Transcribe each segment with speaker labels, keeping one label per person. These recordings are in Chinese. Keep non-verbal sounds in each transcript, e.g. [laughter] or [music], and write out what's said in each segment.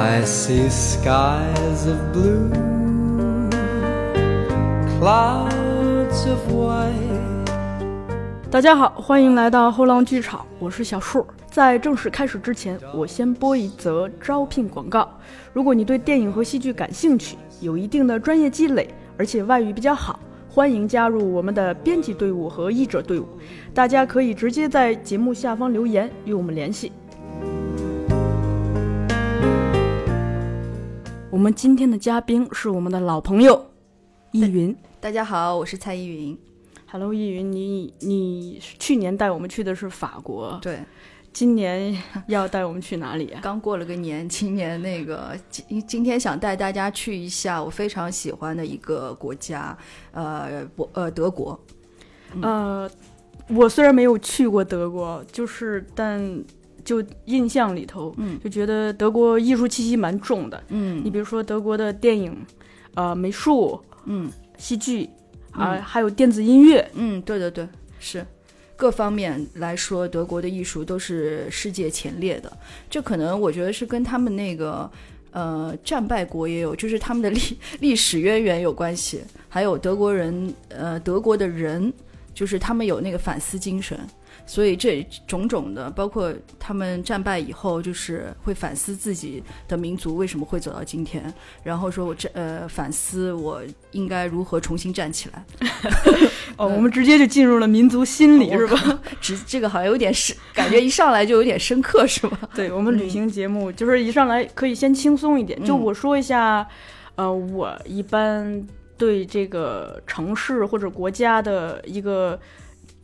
Speaker 1: I see skies of blue, clouds of white.
Speaker 2: 大家好，欢迎来到后浪剧场，我是小树。在正式开始之前，我先播一则招聘广告。如果你对电影和戏剧感兴趣，有一定的专业积累，而且外语比较好，欢迎加入我们的编辑队伍和译者队伍。大家可以直接在节目下方留言与我们联系。我们今天的嘉宾是我们的老朋友易云。
Speaker 3: 大家好，我是蔡依云。
Speaker 2: Hello，易云，你你去年带我们去的是法国，
Speaker 3: 对，
Speaker 2: 今年要带我们去哪里啊？[laughs]
Speaker 3: 刚过了个年，今年那个今今天想带大家去一下我非常喜欢的一个国家，呃，博呃德国。
Speaker 2: 呃，我虽然没有去过德国，就是但就印象里头，
Speaker 3: 嗯
Speaker 2: 就觉得德国艺术气息蛮重的。
Speaker 3: 嗯
Speaker 2: 你比如说德国的电影，呃，美术、
Speaker 3: 嗯
Speaker 2: 戏剧啊、还有电子音乐，
Speaker 3: 嗯，对对对，是。各方面来说，德国的艺术都是世界前列的。这可能我觉得是跟他们那个呃战败国也有，就是他们的历 [laughs] 历史渊源有关系。还有德国人呃德国的人，就是他们有那个反思精神，所以这种种的，包括他们战败以后，就是会反思自己的民族为什么会走到今天，然后说我这呃反思我应该如何重新站起来。[laughs]
Speaker 2: 哦，我们直接就进入了民族心理，
Speaker 3: 我
Speaker 2: 是吧？
Speaker 3: 只这个好像有点深，感觉一上来就有点深刻，是吧？[laughs]
Speaker 2: 对我们旅行节目，就是一上来可以先轻松一点。就
Speaker 3: 嗯
Speaker 2: 我说一下，呃，我一般对这个城市或者国家的一个。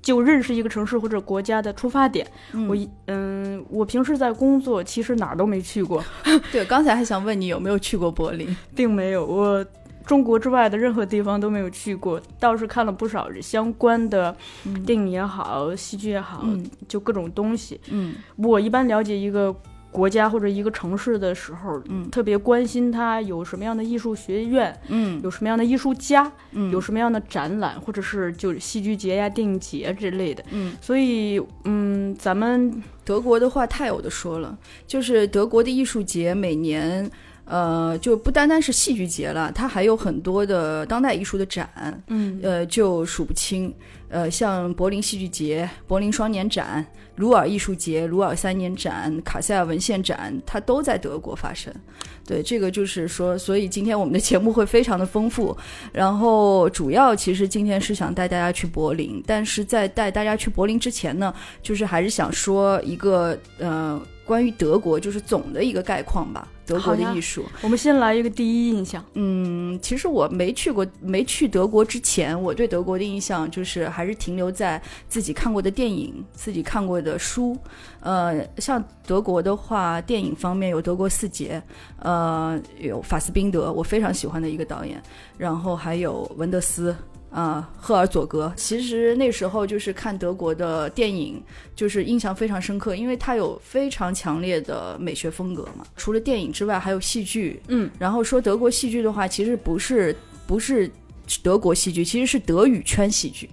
Speaker 2: 就认识一个城市或者国家的出发点，我一嗯，我平时在工作，其实哪儿都没去过，[laughs]
Speaker 3: 对，刚才还想问你有没有去过柏林？[laughs]
Speaker 2: 并没有我中国之外的任何地方都没有去过，倒是看了不少相关的电影也好，戏剧也好，
Speaker 3: 嗯。
Speaker 2: 就各种东西。
Speaker 3: 嗯。
Speaker 2: 我一般了解一个国家或者一个城市的时候，
Speaker 3: 嗯
Speaker 2: 特别关心它有什么样的艺术学院，
Speaker 3: 嗯
Speaker 2: 有什么样的艺术家，
Speaker 3: 嗯
Speaker 2: 有什么样的展览，或者是就是戏剧节呀、电影节之类的。
Speaker 3: 嗯，
Speaker 2: 所以，嗯，咱们
Speaker 3: 德国的话太有的说了，就是德国的艺术节每年。呃，就不单单是戏剧节了，它还有很多的当代艺术的展，
Speaker 2: 嗯
Speaker 3: 呃，就数不清。呃，像柏林戏剧节、柏林双年展、鲁尔艺术节、鲁尔三年展、卡塞尔文献展，它都在德国发生。对，这个就是说，所以今天我们的节目会非常的丰富。然后主要其实今天是想带大家去柏林，但是在带大家去柏林之前呢，就是还是想说一个呃关于德国就是总的一个概况吧，德国的艺术。
Speaker 2: 我们先来一个第一印象。
Speaker 3: 嗯，其实我没去过，没去德国之前，我对德国的印象就是还是停留在自己看过的电影、自己看过的书。呃，像德国的话，电影方面有德国四杰，呃，有法斯宾德，我非常喜欢的一个导演，然后还有文德斯。啊，赫尔佐格，其实那时候就是看德国的电影，就是印象非常深刻，因为他有非常强烈的美学风格嘛。除了电影之外，还有戏剧，
Speaker 2: 嗯，
Speaker 3: 然后说德国戏剧的话，其实不是不是德国戏剧，其实是德语圈戏剧。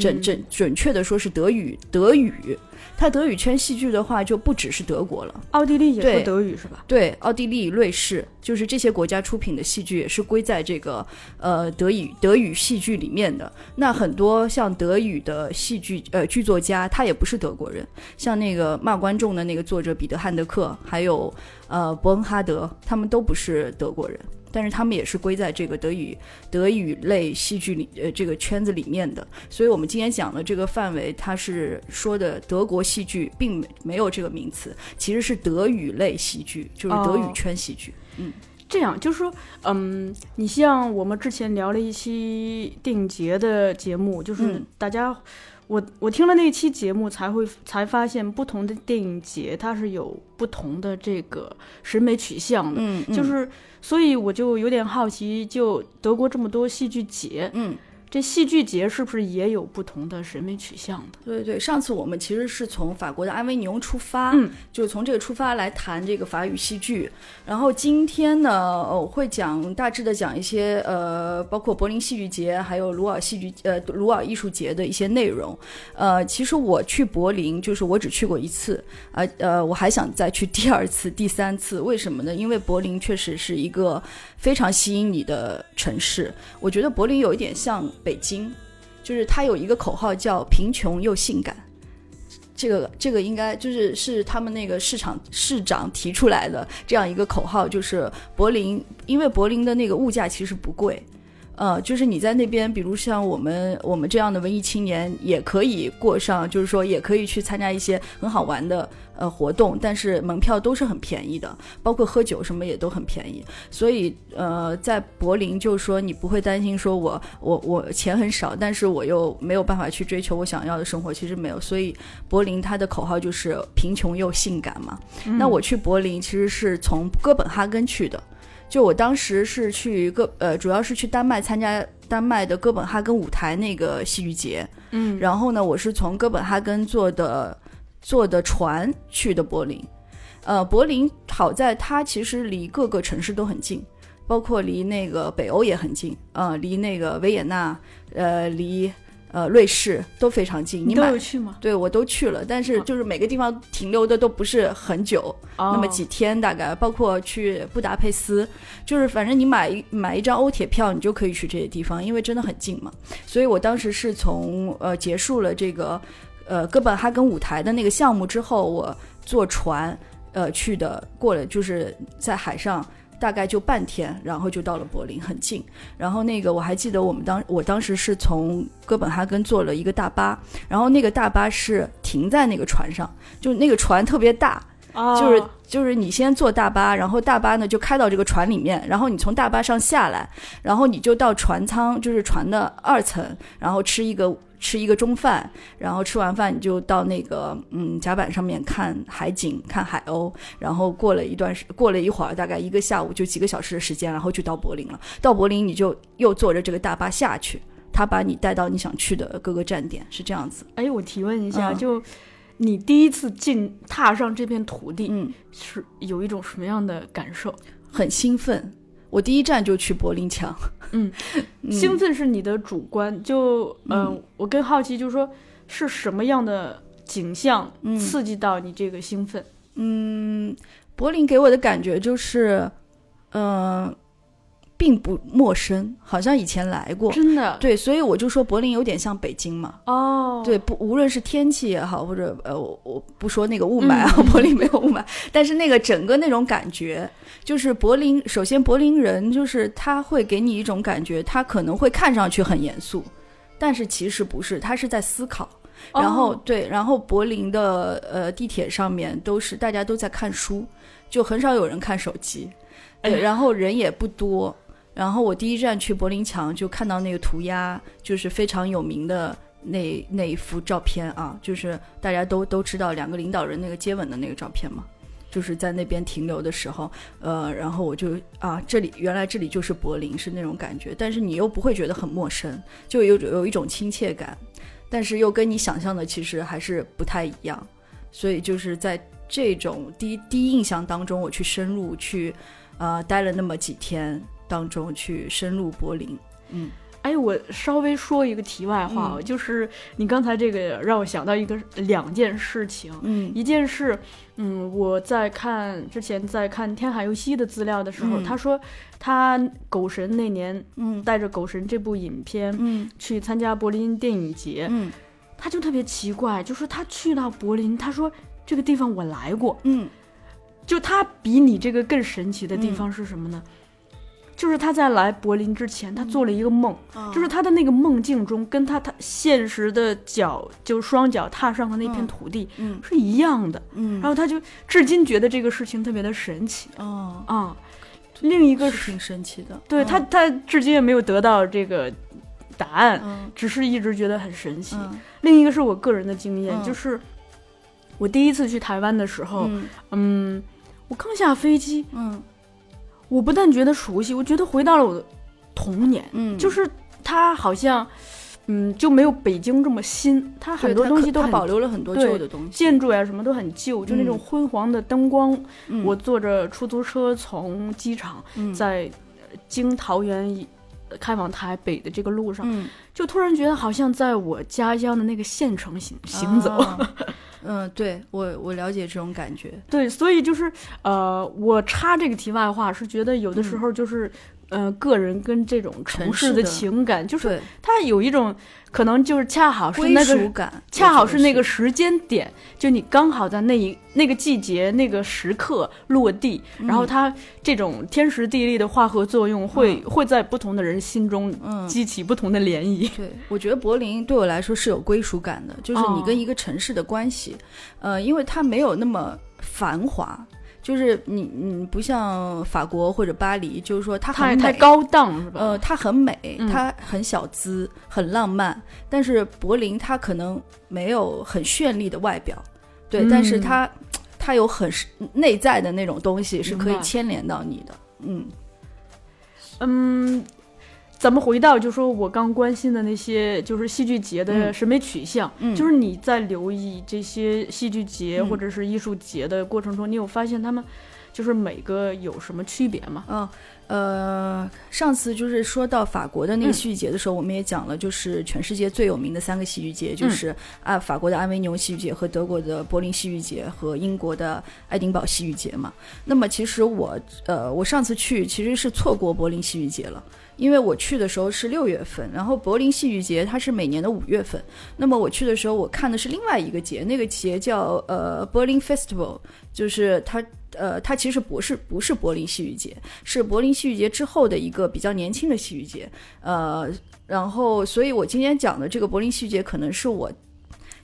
Speaker 3: 准
Speaker 2: 嗯
Speaker 3: 准准确的说是德语德语，它德语圈戏剧的话就不只是德国了，
Speaker 2: 奥地利也说
Speaker 3: 对
Speaker 2: 德语是吧？
Speaker 3: 对，奥地利、瑞士，就是这些国家出品的戏剧也是归在这个呃德语德语戏剧里面的。那很多像德语的戏剧呃剧作家，他也不是德国人，像那个骂观众的那个作者彼得汉德克，还有呃伯恩哈德，他们都不是德国人。但是他们也是归在这个德语德语类戏剧里呃这个圈子里面的，所以我们今天讲的这个范围，它是说的德国戏剧，并没没有这个名词，其实是德语类戏剧，就是德语
Speaker 2: 哦
Speaker 3: 圈戏剧。嗯。
Speaker 2: 这样就是说，嗯，你像我们之前聊了一期电影节的节目，就是
Speaker 3: 嗯。
Speaker 2: 大家，我我听了那期节目才会才发现，不同的电影节它是有不同的这个审美取向的，
Speaker 3: 嗯，
Speaker 2: 就是所以我就有点好奇，就德国这么多戏剧节，
Speaker 3: 嗯
Speaker 2: 这戏剧节是不是也有不同的审美取向的？
Speaker 3: 对对对，上次我们其实是从法国的安维尼翁出发，
Speaker 2: 嗯，
Speaker 3: 就是从这个出发来谈这个法语戏剧。然后今天呢，呃我会讲大致的讲一些呃，包括柏林戏剧节，还有鲁尔戏剧呃鲁尔艺术节的一些内容。呃，其实我去柏林，就是我只去过一次，呃呃，我还想再去第二次、第三次。为什么呢？因为柏林确实是一个非常吸引你的城市。我觉得柏林有一点像北京。就是它有一个口号叫“贫穷又性感”，这个这个应该就是是他们那个市场市长提出来的这样一个口号，就是柏林，因为柏林的那个物价其实不贵，呃，就是你在那边，比如像我们我们这样的文艺青年，也可以过上，就是说也可以去参加一些很好玩的呃活动，但是门票都是很便宜的，包括喝酒什么也都很便宜。所以呃，在柏林就是说你不会担心说我我我钱很少，但是我又没有办法去追求我想要的生活，其实没有。所以柏林它的口号就是贫穷又性感嘛。那我去柏林其实是从哥本哈根去的。就我当时是去哥呃，主要是去丹麦参加丹麦的哥本哈根舞台那个戏剧节，
Speaker 2: 嗯
Speaker 3: 然后呢，我是从哥本哈根坐的坐的船去的柏林。呃，柏林好在它其实离各个城市都很近，包括离那个北欧也很近，呃，离那个维也纳，呃，离呃瑞士都非常近。
Speaker 2: 你都
Speaker 3: 买
Speaker 2: 有去吗？
Speaker 3: 对我都去了，但是
Speaker 2: 哦
Speaker 3: 就是每个地方停留的都不是很久，那么
Speaker 2: 哦
Speaker 3: 几天大概，包括去布达佩斯，就是反正你买一买一张欧铁票，你就可以去这些地方，因为真的很近嘛。所以我当时是从呃结束了这个呃哥本哈根舞台的那个项目之后，我坐船呃去的，过了就是在海上。大概就半天，然后就到了柏林，很近。然后那个我还记得，我们当我当时是从哥本哈根坐了一个大巴，然后那个大巴是停在那个船上，就那个船特别大，
Speaker 2: 哦
Speaker 3: 就是就是你先坐大巴，然后大巴呢就开到这个船里面，然后你从大巴上下来，然后你就到船舱，就是船的二层，然后吃一个吃一个中饭，然后吃完饭你就到那个嗯甲板上面看海景、看海鸥，然后过了一段时过了一会儿，大概一个下午就几个小时的时间，然后就到柏林了。到柏林你就又坐着这个大巴下去。他把你带到你想去的各个站点，是这样子。
Speaker 2: 哎，我提问一下，
Speaker 3: 嗯
Speaker 2: 就你第一次进踏上这片土地，
Speaker 3: 嗯，
Speaker 2: 是有一种什么样的感受？
Speaker 3: 很兴奋。我第一站就去柏林墙，[laughs]
Speaker 2: 嗯，
Speaker 3: 嗯
Speaker 2: 兴奋是你的主观，就嗯、
Speaker 3: 嗯
Speaker 2: 我更好奇，就是说是什么样的景象
Speaker 3: 嗯
Speaker 2: 刺激到你这个兴奋？
Speaker 3: 嗯，柏林给我的感觉就是，嗯、并不陌生，好像以前来过。
Speaker 2: 真的，
Speaker 3: 对，所以我就说柏林有点像北京嘛。
Speaker 2: 哦，
Speaker 3: 对，不，无论是天气也好，或者呃，我我不说那个雾霾啊，柏林没有雾霾，但是那个整个那种感觉，就是柏林。首先，柏林人就是他会给你一种感觉，他可能会看上去很严肃，但是其实不是，他是在思考。然后、
Speaker 2: 哦
Speaker 3: 对，然后柏林的呃地铁上面都是大家都在看书，就很少有人看手机，对，
Speaker 2: 哎
Speaker 3: 然后人也不多。然后我第一站去柏林墙就看到那个涂鸦，就是非常有名的那那一幅照片啊，就是大家都都知道两个领导人那个接吻的那个照片嘛。就是在那边停留的时候，呃，然后我就啊，这里原来这里就是柏林，是那种感觉，但是你又不会觉得很陌生，就有有一种亲切感，但是又跟你想象的其实还是不太一样，所以就是在这种第一第一印象当中，我去深入去，呃，待了那么几天当中去深入柏林，嗯。
Speaker 2: 哎，我稍微说一个题外话，
Speaker 3: 嗯。
Speaker 2: 就是你刚才这个让我想到一个两件事情，
Speaker 3: 嗯。
Speaker 2: 一件事，嗯，我在看之前在看天海佑希的资料的时候，
Speaker 3: 嗯。
Speaker 2: 他说他狗神那年
Speaker 3: 嗯。
Speaker 2: 带着狗神这部影片
Speaker 3: 嗯。
Speaker 2: 去参加柏林电影节，
Speaker 3: 嗯。
Speaker 2: 他就特别奇怪，就是他去到柏林，他说这个地方我来过，
Speaker 3: 嗯。
Speaker 2: 就他比你这个更神奇的地方是什么呢？就是他在来柏林之前，他做了一个梦，
Speaker 3: 嗯
Speaker 2: 就是他的那个梦境中，跟他他现实的脚就双脚踏上的那片
Speaker 3: 嗯
Speaker 2: 土地
Speaker 3: 嗯
Speaker 2: 是一样的，
Speaker 3: 嗯，
Speaker 2: 然后他就至今觉得这个事情特别的神奇
Speaker 3: 哦，
Speaker 2: 啊。另一个是，
Speaker 3: 挺神奇的，
Speaker 2: 对他，他至今也没有得到这个答案，
Speaker 3: 嗯。
Speaker 2: 只是一直觉得很神奇。
Speaker 3: 嗯。
Speaker 2: 另一个是我个人的经验，
Speaker 3: 嗯
Speaker 2: 就是我第一次去台湾的时候，
Speaker 3: 嗯。
Speaker 2: 嗯，我刚下飞机，
Speaker 3: 嗯
Speaker 2: 我不但觉得熟悉，我觉得回到了我的童年，
Speaker 3: 嗯，
Speaker 2: 就是它好像，嗯，就没有北京这么新，它很多东西都
Speaker 3: 保留了很多旧的东西。
Speaker 2: 建筑呀什么都很旧，就那种
Speaker 3: 嗯
Speaker 2: 昏黄的灯光。
Speaker 3: 嗯
Speaker 2: 我坐着出租车从机场
Speaker 3: 嗯
Speaker 2: 在呃经桃园以开往台北的这个路上，
Speaker 3: 嗯
Speaker 2: 就突然觉得好像在我家乡的那个县城行行走。
Speaker 3: 啊 [laughs] 嗯，对我我了解这种感觉。
Speaker 2: 对，所以就是呃，我插这个题外话是觉得有的时候就是。呃，个人跟这种城市的情感，就是
Speaker 3: 对，
Speaker 2: 它有一种可能就是恰好是那个
Speaker 3: 感，
Speaker 2: 恰好是那个时间点，就你刚好在那一那个季节、那个时刻落地，然后它这种天时地利的化合作用会，会在不同的人心中
Speaker 3: 嗯。
Speaker 2: 激起不同的涟漪。
Speaker 3: 对，我觉得柏林对我来说是有归属感的，就是你
Speaker 2: 哦
Speaker 3: 跟一个城市的关系，呃，因为它没有那么繁华，就是你你不像法国或者巴黎，就是说它很美。
Speaker 2: 太太高档是吧？
Speaker 3: 呃，它很美，
Speaker 2: 嗯
Speaker 3: 它很小资，很浪漫。但是柏林它可能没有很绚丽的外表，对，但是
Speaker 2: 嗯
Speaker 3: 它它有很内在的那种东西是可以牵连到你的。嗯
Speaker 2: 嗯，咱们回到就说我刚关心的那些，就是戏剧节的
Speaker 3: 嗯。
Speaker 2: 审美取向，
Speaker 3: 嗯。
Speaker 2: 就是你在留意这些戏剧节
Speaker 3: 嗯。
Speaker 2: 或者是艺术节的过程中，你有发现他们就是每个有什么区别吗？
Speaker 3: 嗯，呃，上次就是说到法国的那个
Speaker 2: 嗯
Speaker 3: 戏剧节的时候，我们也讲了，就是全世界最有名的三个戏剧节，就
Speaker 2: 嗯
Speaker 3: 是啊，法国的阿维牛戏剧节和德国的柏林戏剧节和英国的爱丁堡戏剧节嘛。那么其实我呃，我上次去其实是错过柏林戏剧节了。因为我去的时候是六月份，然后柏林戏剧节它是每年的五月份。那么我去的时候，我看的是另外一个节，那个节叫呃 Berlin Festival，就是它呃它其实不是不是柏林戏剧节，是柏林戏剧节之后的一个比较年轻的戏剧节。呃，然后所以我今天讲的这个柏林戏剧节，可能是我。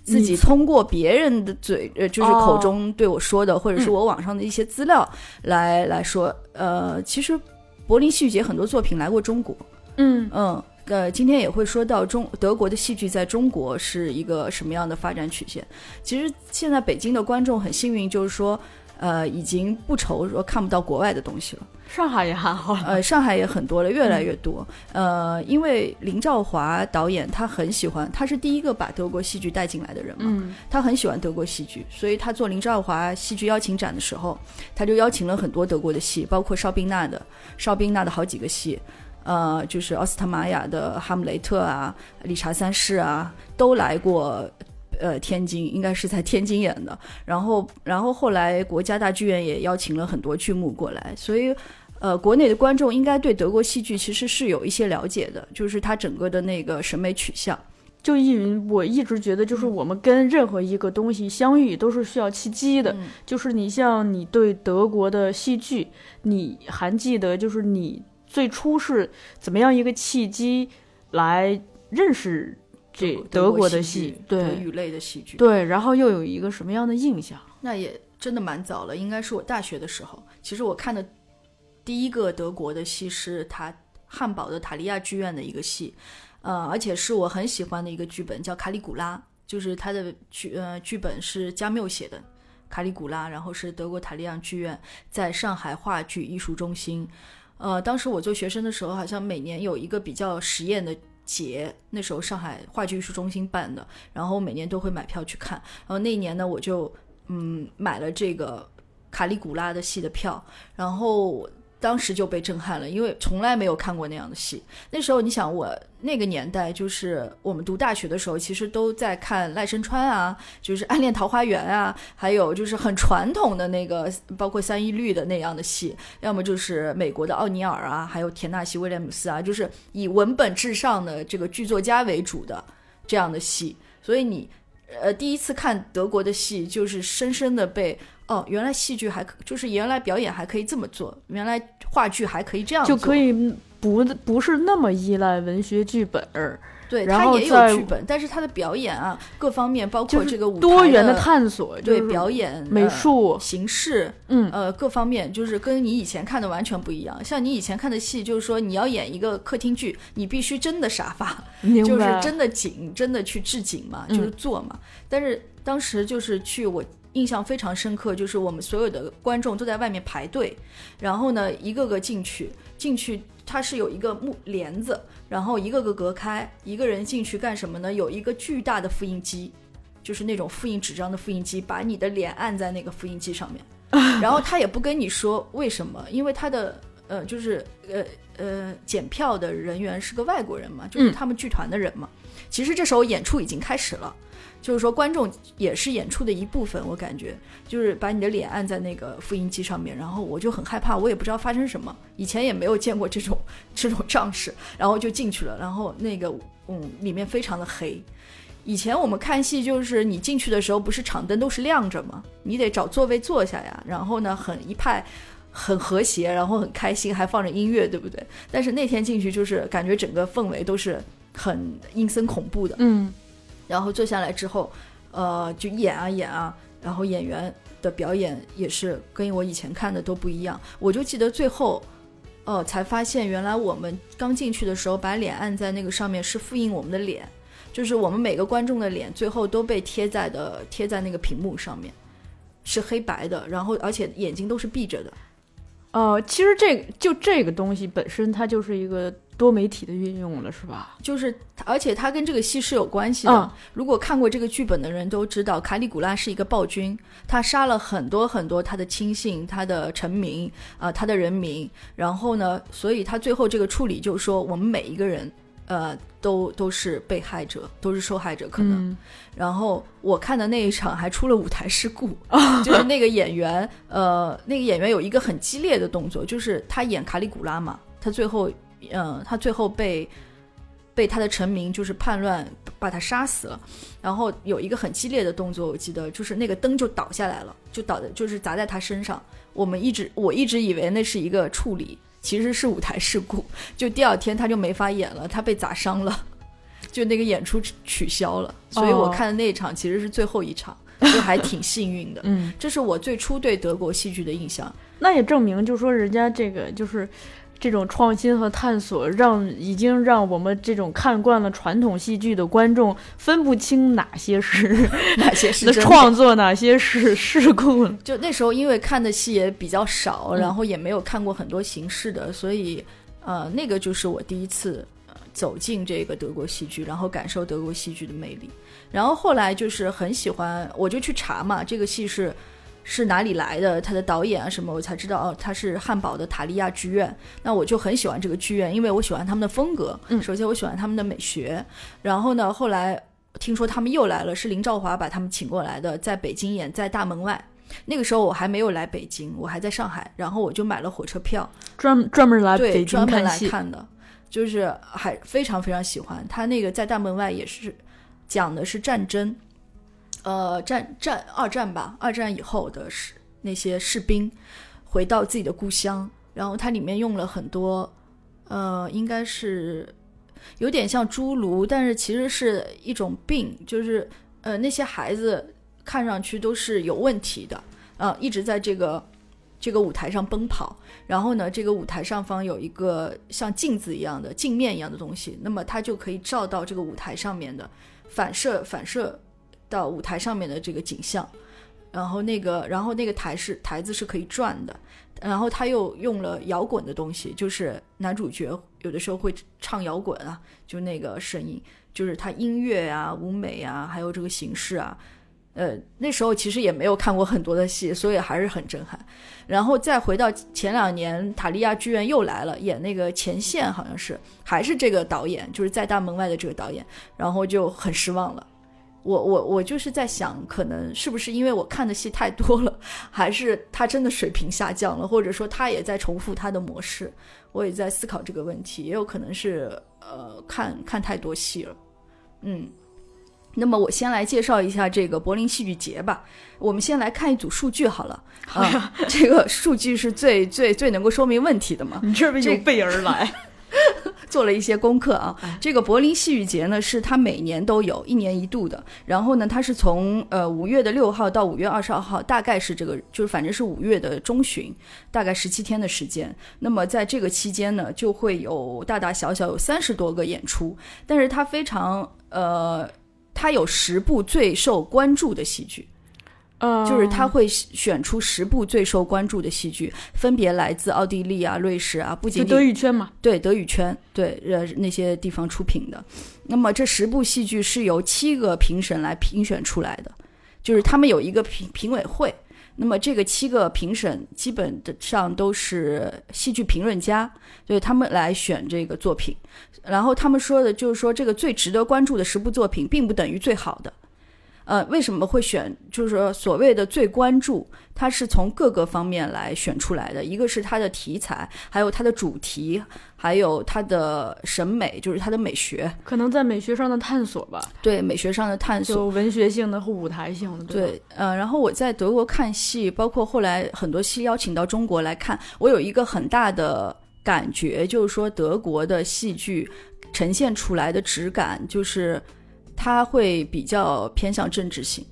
Speaker 3: 自己通过别人的嘴，呃，就是口
Speaker 2: 哦
Speaker 3: 中对我说的，或者是
Speaker 2: 嗯
Speaker 3: 我网上的一些资料来、来说，呃，其实柏林戏剧节很多作品来过中国，
Speaker 2: 嗯
Speaker 3: 嗯，呃，今天也会说到中德国的戏剧在中国是一个什么样的发展曲线。其实现在北京的观众很幸运，就是说，呃，已经不愁说看不到国外的东西了。
Speaker 2: 上海也还好。
Speaker 3: 呃，上海也很多了，[laughs] 越来越多。呃，因为林兆华导演他很喜欢，他是第一个把德国戏剧带进来的人嘛。
Speaker 2: 嗯
Speaker 3: 他很喜欢德国戏剧，所以他做林兆华戏剧邀请展的时候，他就邀请了很多德国的戏，包括邵宾纳的邵宾纳的好几个戏，呃，就是奥斯特玛雅的《哈姆雷特》啊，《理查三世》啊，都来过。呃，天津应该是在天津演的，然后，然后后来国家大剧院也邀请了很多剧目过来，所以，呃，国内的观众应该对德国戏剧其实是有一些了解的，就是它整个的那个审美取向。
Speaker 2: 就因为我一直觉得，就是
Speaker 3: 嗯
Speaker 2: 我们跟任何一个东西相遇都是需要契机的。
Speaker 3: 嗯
Speaker 2: 就是你像你对德国的戏剧，你还记得就是你最初是怎么样一个契机来认识这德国的
Speaker 3: 戏
Speaker 2: 戏？对
Speaker 3: 德语类的戏剧。
Speaker 2: 对，然后又有一个什么样的印象？
Speaker 3: 那也真的蛮早了，应该是我大学的时候。其实我看的第一个德国的戏是塔汉堡的塔利亚剧院的一个戏，呃，而且是我很喜欢的一个剧本，叫《卡里古拉》，就是它的剧呃剧本是加缪写的。卡里古拉，然后是德国塔利亚剧院在上海话剧艺术中心。呃，当时我做学生的时候，好像每年有一个比较实验的节，那时候上海话剧艺术中心办的，然后每年都会买票去看。然后那一年呢，我就嗯买了这个卡利古拉的戏的票，然后当时就被震撼了，因为从来没有看过那样的戏。那时候你想，我那个年代就是我们读大学的时候，其实都在看赖声川啊，就是《暗恋桃花源》啊，还有就是很传统的那个，[laughs] 包括三一律的那样的戏，要么就是美国的奥尼尔啊，还有田纳西威廉姆斯啊，就是以文本至上的这个剧作家为主的这样的戏，所以你。呃，第一次看德国的戏，就是深深的被哦，原来戏剧还可，就是原来表演还可以这么做，原来话剧还可以这样做，
Speaker 2: 就可以不不是那么依赖文学剧本儿，
Speaker 3: 对，
Speaker 2: 然
Speaker 3: 他也有剧本，但是他的表演啊，各方面包括这个舞台
Speaker 2: 多元
Speaker 3: 的
Speaker 2: 探索，
Speaker 3: 对
Speaker 2: 就是
Speaker 3: 表演、
Speaker 2: 美
Speaker 3: 呃
Speaker 2: 术，
Speaker 3: 形式，
Speaker 2: 嗯
Speaker 3: 呃，各方面就是跟你以前看的完全不一样。像你以前看的戏，就是说你要演一个客厅剧，你必须真的沙发，[laughs] 就是真的景，真的去置景嘛，
Speaker 2: 嗯
Speaker 3: 就是做嘛。但是当时就是去我印象非常深刻，就是我们所有的观众都在外面排队，然后呢一个个进去，进去它是有一个木帘子，然后一个个隔开，一个人进去干什么呢？有一个巨大的复印机，就是那种复印纸张的复印机，把你的脸按在那个复印机上面，[laughs] 然后他也不跟你说为什么，因为他的呃就是呃呃检票的人员是个外国人嘛，就是
Speaker 2: 嗯
Speaker 3: 他们剧团的人嘛。其实这时候演出已经开始了。就是说，观众也是演出的一部分，我感觉就是把你的脸按在那个复印机上面，然后我就很害怕，我也不知道发生什么，以前也没有见过这种 [laughs] 这种仗势，然后就进去了，然后那个嗯里面非常的黑。以前我们看戏就是你进去的时候，不是场灯都是亮着吗？你得找座位坐下呀，然后呢很一派很和谐，然后很开心，还放着音乐，对不对？但是那天进去就是感觉整个氛围都是很阴森恐怖的。
Speaker 2: 嗯
Speaker 3: 然后坐下来之后，呃，就演啊演啊，然后演员的表演也是跟我以前看的都不一样。我就记得最后，呃，才发现原来我们刚进去的时候把脸按在那个上面是复印我们的脸，就是我们每个观众的脸最后都被贴在的贴在那个屏幕上面，是黑白的，然后而且眼睛都是闭着的。
Speaker 2: 呃，其实这就这个东西本身它就是一个多媒体的运用了，是吧？
Speaker 3: 就是，而且它跟这个戏是有关系的。
Speaker 2: 嗯
Speaker 3: 如果看过这个剧本的人都知道，卡里古拉是一个暴君，他杀了很多很多他的亲信、他的臣民啊、他的人民。然后呢，所以他最后这个处理就是说，我们每一个人，呃，都都是被害者，都是受害者，可能。
Speaker 2: 嗯
Speaker 3: 然后我看的那一场还出了舞台事故，就是那个演员，呃，那个演员有一个很激烈的动作，就是他演卡里古拉嘛，他最后，呃，他最后被被他的臣民就是叛乱把他杀死了，然后有一个很激烈的动作，我记得就是那个灯就倒下来了，就倒的就是砸在他身上，我们一直我一直以为那是一个处理，其实是舞台事故，就第二天他就没法演了，他被砸伤了。就那个演出取消了，所以我
Speaker 2: 哦
Speaker 3: 看的那一场其实是最后一场，就还挺幸运的。[laughs]
Speaker 2: 嗯，
Speaker 3: 这是我最初对德国戏剧的印象。
Speaker 2: 那也证明，就是说人家这个就是这种创新和探索，让已经让我们这种看惯了传统戏剧的观众分不清哪些是 [laughs]
Speaker 3: 哪些是 [laughs]
Speaker 2: 创作，哪些是事故了。
Speaker 3: 就那时候因为看的戏也比较少，
Speaker 2: 嗯
Speaker 3: 然后也没有看过很多形式的，所以呃，那个就是我第一次。呃走进这个德国戏剧，然后感受德国戏剧的魅力，然后后来就是很喜欢，我就去查嘛，这个戏是是哪里来的，他的导演啊什么，我才知道哦，他是汉堡的塔利亚剧院。那我就很喜欢这个剧院，因为我喜欢他们的风格。
Speaker 2: 嗯
Speaker 3: 首先我喜欢他们的美学，然后呢，后来听说他们又来了，是林兆华把他们请过来的，在北京演，在大门外。那个时候我还没有来北京，我还在上海，然后我就买了火车票，
Speaker 2: 专专门来
Speaker 3: 对，
Speaker 2: 北京
Speaker 3: 专门来
Speaker 2: 看
Speaker 3: 的，就是还非常非常喜欢他那个在大门外也是讲的是战争，呃，战战二战吧，二战以后的士那些士兵回到自己的故乡，然后它里面用了很多，呃，应该是有点像侏儒，但是其实是一种病，就是呃那些孩子看上去都是有问题的，啊、一直在这个这个舞台上奔跑。然后呢，这个舞台上方有一个像镜子一样的镜面一样的东西，那么它就可以照到这个舞台上面的反射反射到舞台上面的这个景象。然后那个，然后那个台是台子是可以转的，然后他又用了摇滚的东西，就是男主角有的时候会唱摇滚啊，就那个声音，就是他音乐啊、舞美啊，还有这个形式啊，呃，那时候其实也没有看过很多的戏，所以还是很震撼。然后再回到前两年，塔利亚剧院又来了，演那个前线，好像是还是这个导演，就是在大门外的这个导演，然后就很失望了。我我我就是在想，可能是不是因为我看的戏太多了，还是他真的水平下降了，或者说他也在重复他的模式？我也在思考这个问题，也有可能是呃看看太多戏了，嗯。那么我先来介绍一下这个柏林戏剧节吧。我们先来看一组数据好了。
Speaker 2: 好呀
Speaker 3: 啊，这个数据是最最最能够说明问题的嘛。
Speaker 2: 你这边
Speaker 3: 这
Speaker 2: 有备而来，[laughs] [laughs]
Speaker 3: 做了一些功课啊
Speaker 2: 哎。
Speaker 3: 这个柏林戏剧节呢，是它每年都有一年一度的。然后呢，它是从呃五月的六号到五月二十二号，大概是这个就是反正是五月的中旬，大概十七天的时间。那么在这个期间呢，就会有大大小小有三十多个演出，但是它非常呃，它有十部最受关注的戏剧。
Speaker 2: 呃，
Speaker 3: 就是他会选出十部最受关注的戏剧，分别来自奥地利啊、瑞士啊，不仅仅
Speaker 2: 德语圈嘛，
Speaker 3: 对德语圈，对呃那些地方出品的。那么这十部戏剧是由七个评审来评选出来的，就是他们有一个评评委会。那么这个七个评审基本的上都是戏剧评论家，所以他们来选这个作品。然后他们说的就是说，这个最值得关注的十部作品，并不等于最好的。呃，为什么会选？就是说，所谓的最关注，它是从各个方面来选出来的。一个是它的题材，还有它的主题，还有它的审美，就是它的美学，
Speaker 2: 可能在美学上的探索吧，
Speaker 3: 对美学上的探索。
Speaker 2: 就文学性的和舞台性的。吧
Speaker 3: 对，呃，然后我在德国看戏，包括后来很多戏邀请到中国来看，我有一个很大的感觉，就是说德国的戏剧呈现出来的质感，就是它会比较偏向政治性，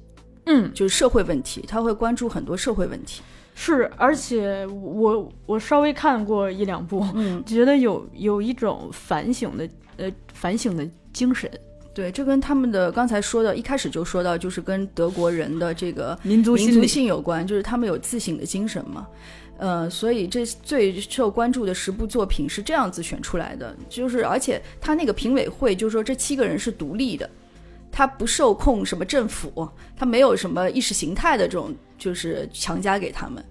Speaker 2: 嗯，
Speaker 3: 就是社会问题，他会关注很多社会问题。
Speaker 2: 是，而且我我稍微看过一两部，
Speaker 3: 嗯，
Speaker 2: 觉得有有一种反省的呃反省的精神，
Speaker 3: 对，这跟他们的刚才说的，一开始就说到，就是跟德国人的这个民族
Speaker 2: 民族。
Speaker 3: 性有关，就是他们有自省的精神嘛。呃，所以这最受关注的十部作品是这样子选出来的，就是而且他那个评委会就是说这七个人是独立的，他不受控什么政府，他没有什么意识形态的这种就是强加给他们，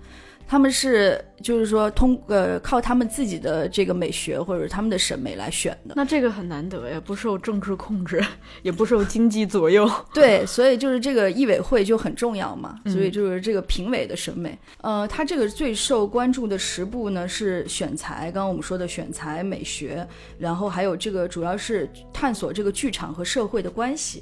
Speaker 3: 他们是就是说通呃靠他们自己的这个美学或者他们的审美来选的。
Speaker 2: 那这个很难得呀，不受政治控制，也不受经济左右。
Speaker 3: 对，所以就是这个艺委会就很重要嘛，
Speaker 2: 嗯
Speaker 3: 所以就是这个评委的审美。呃，它这个最受关注的十部呢是选材，刚刚我们说的选材美学，然后还有这个主要是探索这个剧场和社会的关系。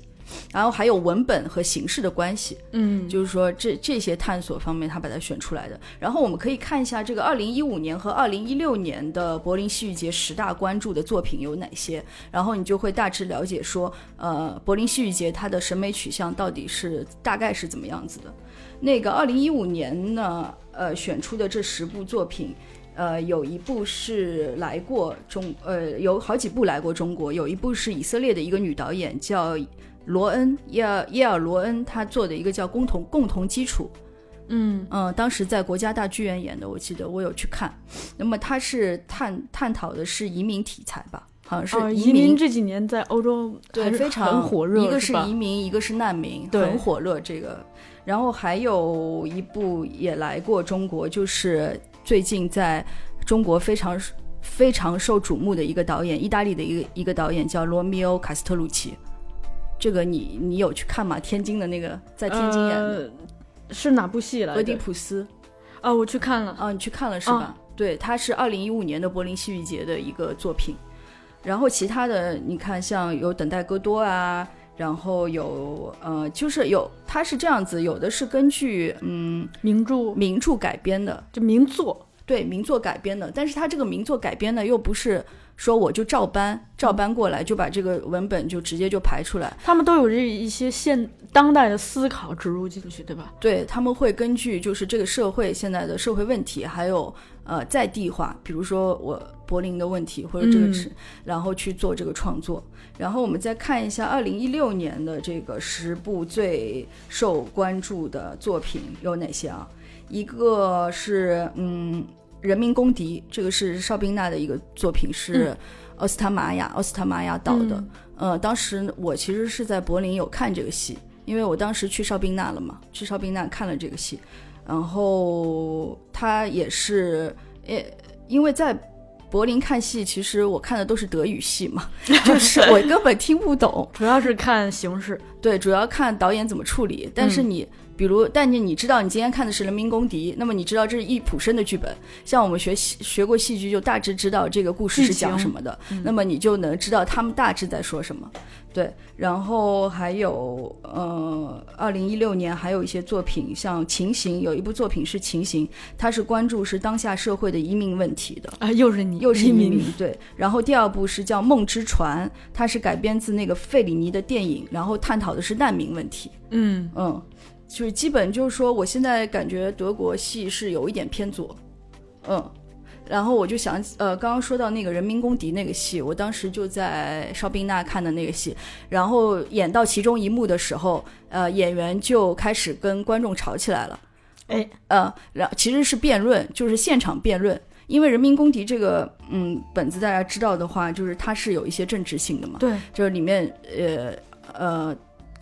Speaker 3: 然后还有文本和形式的关系，
Speaker 2: 嗯，
Speaker 3: 就是说这这些探索方面，他把它选出来的。然后我们可以看一下这个二零一五年和二零一六年的柏林戏剧节十大关注的作品有哪些，然后你就会大致了解说，呃，柏林戏剧节它的审美取向到底是大概是怎么样子的。那个二零一五年呢，呃，选出的这十部作品。呃，有一部是来过中，呃，有好几部来过中国，有一部是以色列的一个女导演叫罗恩耶尔耶尔罗恩，他做的一个叫共同共同基础，
Speaker 2: 嗯
Speaker 3: 嗯、当时在国家大剧院演的，我记得我有去看。那么他是探探讨的是移民题材吧，好像
Speaker 2: 啊，
Speaker 3: 是
Speaker 2: 移民这几年在欧洲
Speaker 3: 对非常
Speaker 2: 很火热，
Speaker 3: 一个是移民，一个是难民，很火热。这个，然后还有一部也来过中国，就是最近在中国非常非常受瞩目的一个导演，意大利的一个一个导演叫罗密欧·卡斯特鲁奇。这个你你有去看吗？天津的那个在天津演的
Speaker 2: 呃、是哪部戏来
Speaker 3: 俄狄？浦斯
Speaker 2: 啊，我去看了。
Speaker 3: 啊，你去看了是吧？对，它是二零一五年的柏林戏剧节的一个作品。然后其他的，你看像有《等待戈多》啊，然后有呃，就是有它是这样子，有的是根据嗯
Speaker 2: 名著，
Speaker 3: 名著改编的，
Speaker 2: 就名作，
Speaker 3: 对名作改编的，但是它这个名作改编呢，又不是说我就照搬照搬过来，就把这个文本就直接就排出来，
Speaker 2: 他们都有这一些现当代的思考植入进去，对吧？
Speaker 3: 对他们会根据就是这个社会现在的社会问题，还有呃在地化，比如说我柏林的问题或者这个是，然后去做这个创作。然后我们再看一下二零一六年的这个十部最受关注的作品有哪些啊？一个是嗯《人民公敌》，这个是邵宾娜的一个作品，是奥斯塔玛雅、奥斯塔玛雅导的。
Speaker 2: 嗯
Speaker 3: 呃，当时我其实是在柏林有看这个戏，因为我当时去邵宾娜了嘛，去邵宾娜看了这个戏，然后他也是，呃，因为在柏林看戏，其实我看的都是德语戏嘛，[laughs] 就是我根本听不懂，
Speaker 2: 主要是看形式。
Speaker 3: 对，主要看导演怎么处理。但是你，比如，但你你知道，你今天看的是《人民公敌》，那么你知道这是易普生的剧本。像我们学戏学过戏剧，就大致知道这个故事是讲什么的，那么你就能知道他们大致在说什么。对，然后还有呃，二零一六年还有一些作品，像《情形》，有一部作品是《情形》，它是关注是当下社会的移民问题的。
Speaker 2: 啊，又是你，
Speaker 3: 又是
Speaker 2: 移
Speaker 3: 移民，对。然后第二部是叫《梦之船》，它是改编自那个费里尼的电影，然后探讨的是难民问题。
Speaker 2: 嗯，
Speaker 3: 嗯，就是基本就是说，我现在感觉德国戏是有一点偏左，嗯，然后我就想起，呃，刚刚说到那个人民公敌那个戏，我当时就在邵宾娜看的那个戏，然后演到其中一幕的时候，呃，演员就开始跟观众吵起来了。
Speaker 2: 哎，
Speaker 3: 呃，然其实是辩论，就是现场辩论。因为《人民公敌》这个嗯本子，大家知道的话，就是它是有一些政治性的嘛。
Speaker 2: 对，
Speaker 3: 就是里面呃呃，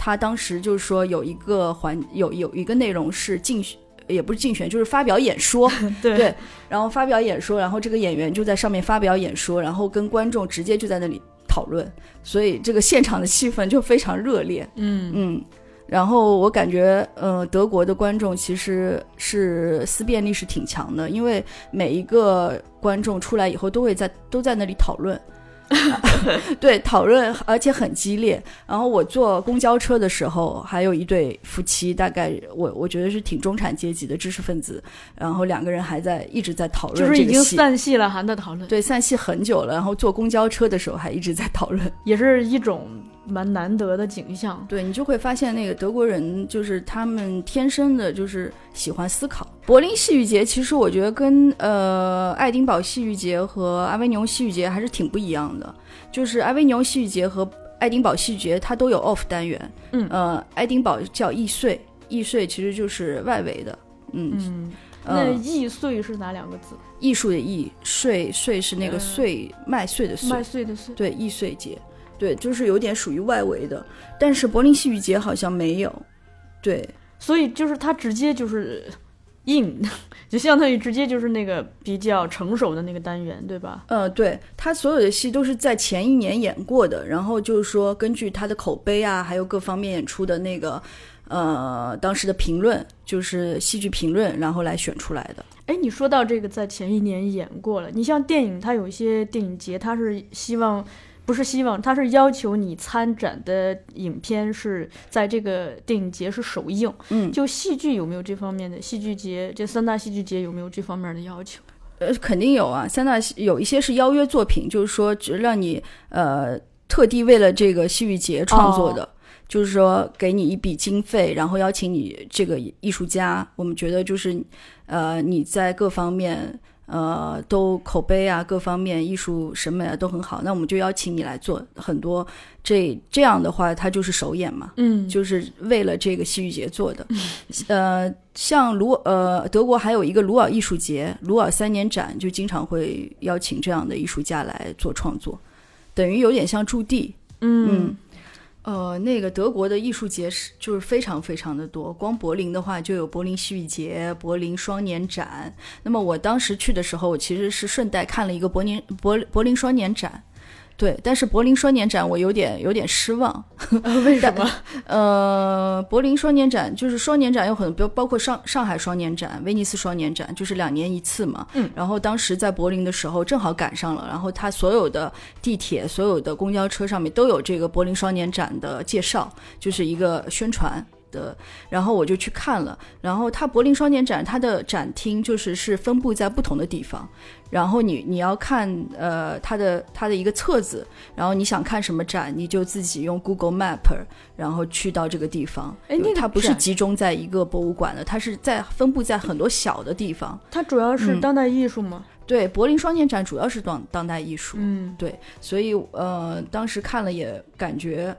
Speaker 3: 他当时就是说有一个环有有一个内容是竞选，也不是竞选，就是发表演说。[laughs]
Speaker 2: 对。
Speaker 3: 对，然后发表演说，然后这个演员就在上面发表演说，然后跟观众直接就在那里讨论，所以这个现场的气氛就非常热烈。
Speaker 2: 嗯。
Speaker 3: 嗯，然后我感觉，呃，德国的观众其实是思辨力是挺强的，因为每一个观众出来以后都会在都在那里讨论，[laughs] 对，讨论而且很激烈。然后我坐公交车的时候，还有一对夫妻，大概我我觉得是挺中产阶级的知识分子，然后两个人还在一直在讨论
Speaker 2: 就是已经。散戏了，还在讨论，
Speaker 3: 对，散戏很久了，然后坐公交车的时候还一直在讨论。
Speaker 2: 也是一种蛮难得的景象。
Speaker 3: 对你就会发现，那个德国人就是他们天生的就是喜欢思考。柏林戏剧节其实我觉得跟呃爱丁堡戏剧节和阿维尼翁戏剧节还是挺不一样的，就是阿维尼翁戏剧节和爱丁堡戏剧节它都有 off 单元，
Speaker 2: 嗯。
Speaker 3: 呃，爱丁堡叫易碎，易碎其实就是外围的，嗯，
Speaker 2: 嗯，
Speaker 3: 呃。
Speaker 2: 那易碎是哪两个字？
Speaker 3: 艺术的艺，碎碎是那个
Speaker 2: 嗯
Speaker 3: 碎、麦穗的碎，
Speaker 2: 麦穗的穗。
Speaker 3: 对，易碎节，对，就是有点属于外围的，但是柏林戏剧节好像没有，对，
Speaker 2: 所以就是它直接就是硬，[laughs] 就相当于直接就是那个比较成熟的那个单元，对吧？
Speaker 3: 呃，对他所有的戏都是在前一年演过的，然后就是说根据他的口碑啊，还有各方面演出的那个呃当时的评论，就是戏剧评论，然后来选出来的。
Speaker 2: 哎，你说到这个，在前一年演过了。你像电影，它有一些电影节，它是希望，不是希望，他是要求你参展的影片是在这个电影节是首映。
Speaker 3: 嗯，
Speaker 2: 就戏剧有没有这方面的？戏剧节这三大戏剧节有没有这方面的要求？
Speaker 3: 呃，肯定有啊，三大戏有一些是邀约作品，就是说只让你呃特地为了这个戏剧节创作的。就是说，给你一笔经费，然后邀请你这个艺术家，我们觉得就是，呃，你在各方面，呃，都口碑啊，各方面艺术审美啊都很好，那我们就邀请你来做很多。这这样的话，它就是首演嘛，
Speaker 2: 嗯
Speaker 3: 就是为了这个戏剧节做的。[laughs] 呃，像鲁呃德国还有一个鲁尔艺术节，鲁尔三年展就经常会邀请这样的艺术家来做创作，等于有点像驻地。嗯，呃，那个德国的艺术节是就是非常非常的多，光柏林的话就有柏林戏剧节、柏林双年展。那么我当时去的时候，我其实是顺带看了一个柏林柏柏林双年展。对，但是柏林双年展我有点有点失望，[laughs]
Speaker 2: 为什么？
Speaker 3: 呃，柏林双年展就是双年展有很多，包括上上海双年展、威尼斯双年展，就是两年一次嘛。
Speaker 2: 嗯。
Speaker 3: 然后当时在柏林的时候正好赶上了，然后它所有的地铁、所有的公交车上面都有这个柏林双年展的介绍，就是一个宣传。的，然后我就去看了，然后它柏林双年展它的展厅就是是分布在不同的地方，然后你你要看呃它的它的一个册子，然后你想看什么展，你就自己用 Google Map，然后去到这个地方。
Speaker 2: 哎那个
Speaker 3: 它不是集中在一个博物馆的，它是在分布在很多小的地方。
Speaker 2: 它主要是
Speaker 3: 嗯
Speaker 2: 当代艺术吗？
Speaker 3: 对，柏林双年展主要是当当代艺术。
Speaker 2: 嗯，
Speaker 3: 对，所以呃，当时看了也感觉，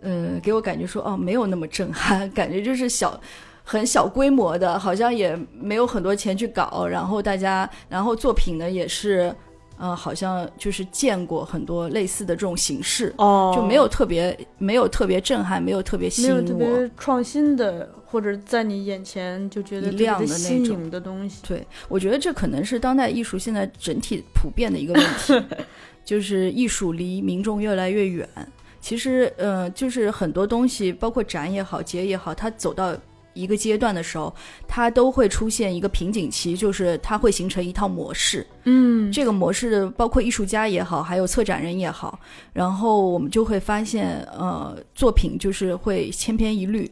Speaker 3: 呃，给我感觉说哦，没有那么震撼，感觉就是小。很小规模的，好像也没有很多钱去搞，然后大家，然后作品呢也是，呃，好像就是见过很多类似的这种形式，
Speaker 2: 哦，
Speaker 3: 就没有特别没有特别震撼，没有特别吸
Speaker 2: 没有特。别创新的，或者在你眼前就觉得
Speaker 3: 亮的那种
Speaker 2: 的东西。[laughs]
Speaker 3: 对，我觉得这可能是当代艺术现在整体普遍的一个问题，[laughs] 就是艺术离民众越来越远。其实，呃，就是很多东西，包括展也好，节也好，它走到一个阶段的时候，它都会出现一个瓶颈期，就是它会形成一套模式。
Speaker 2: 嗯，
Speaker 3: 这个模式包括艺术家也好，还有策展人也好，然后我们就会发现，呃，作品就是会千篇一律。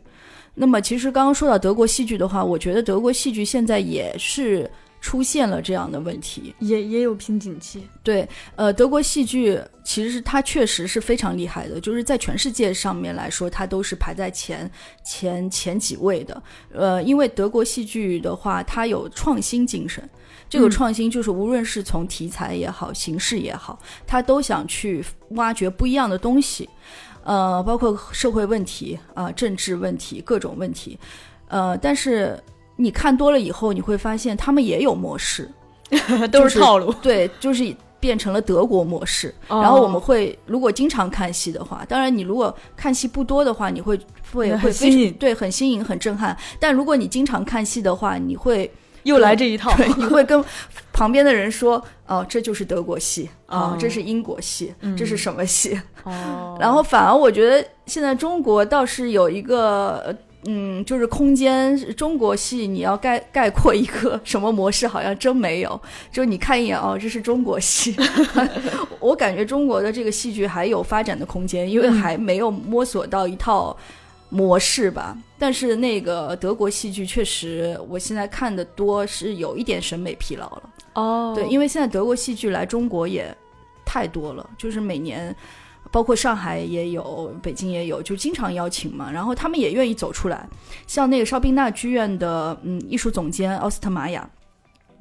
Speaker 3: 那么，其实刚刚说到德国戏剧的话，我觉得德国戏剧现在也是出现了这样的问题。
Speaker 2: 也也有瓶颈期。
Speaker 3: 对，呃，德国戏剧其实是它确实是非常厉害的，就是在全世界上面来说，它都是排在前前前几位的。呃，因为德国戏剧的话，它有创新精神。这个
Speaker 2: 嗯
Speaker 3: 创新就是无论是从题材也好，形式也好，它都想去挖掘不一样的东西，呃，包括社会问题啊、政治问题、各种问题，呃，但是你看多了以后，你会发现他们也有模式，[laughs]
Speaker 2: 都
Speaker 3: 是
Speaker 2: 套路。
Speaker 3: 对，就是变成了德国模式。
Speaker 2: 哦
Speaker 3: 然后我们会，如果经常看戏的话，当然你如果看戏不多的话，你会会
Speaker 2: 很
Speaker 3: 会非
Speaker 2: 新颖
Speaker 3: 对很新颖、很震撼。但如果你经常看戏的话，你会
Speaker 2: 又来这一套。
Speaker 3: 对，[laughs] 你会跟旁边的人说，哦，这就是德国戏，哦
Speaker 2: 哦，
Speaker 3: 这是英国戏，这是什么戏？
Speaker 2: 哦，[laughs]
Speaker 3: 然后反而我觉得现在中国倒是有一个。呃嗯，就是空间，中国戏你要概概括一个什么模式，好像真没有。就你看一眼哦，这是中国戏。[laughs] 我感觉中国的这个戏剧还有发展的空间，因为还没有摸索到一套模式吧。但是那个德国戏剧确实，我现在看的多是有一点审美疲劳了。
Speaker 2: 哦，
Speaker 3: 对，因为现在德国戏剧来中国也太多了，就是每年，包括上海也有，北京也有，就经常邀请嘛。然后他们也愿意走出来，像那个邵宾纳剧院的嗯艺术总监奥斯特玛雅。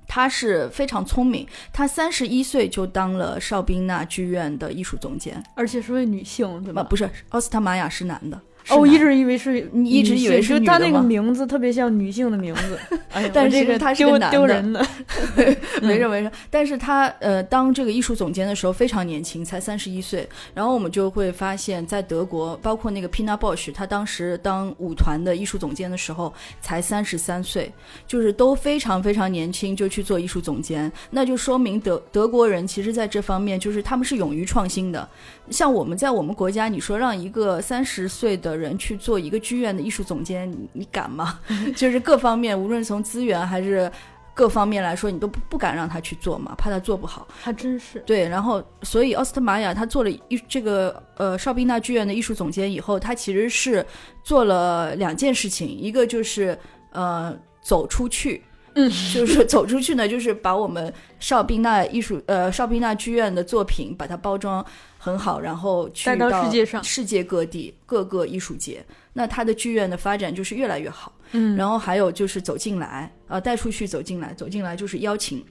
Speaker 3: 他是非常聪明，他三十一岁就当了邵宾纳剧院的艺术总监。
Speaker 2: 而且是位女性，对吧？
Speaker 3: 啊，不是，奥斯特玛雅是男的。是
Speaker 2: 哦，我一直以为是
Speaker 3: 你一直以为是
Speaker 2: 就她那个名字特别像女性的名字，[laughs] 哎，
Speaker 3: 但
Speaker 2: 是这个
Speaker 3: 其实她是个
Speaker 2: 丢
Speaker 3: 男的
Speaker 2: 丢人的。[laughs] [laughs]
Speaker 3: 没事没事，但是他呃当这个艺术总监的时候非常年轻，才三十一岁。然后我们就会发现，在德国，包括那个 Pina Bausch，他当时当舞团的艺术总监的时候才三十三岁，就是都非常非常年轻就去做艺术总监，那就说明德德国人其实在这方面就是他们是勇于创新的。像我们在我们国家，你说让一个三十岁的人去做一个剧院的艺术总监，你你敢吗？[laughs] 就是各方面，无论从资源还是各方面来说，你都不不敢让他去做嘛，怕他做不好。
Speaker 2: 还真是。
Speaker 3: 对，然后所以奥斯特玛雅他做了艺这个呃邵宾纳剧院的艺术总监以后，他其实是做了两件事情，一个就是呃走出去。[laughs]
Speaker 2: 嗯，
Speaker 3: 就是走出去呢，就是把我们邵宾纳艺术呃邵宾纳剧院的作品把它包装很好，然后去
Speaker 2: 带到世界上。
Speaker 3: 世界各地各个艺术节，那他的剧院的发展就是越来越好。
Speaker 2: 嗯，
Speaker 3: 然后还有就是走进来，呃，带出去走进来，走进来就是邀请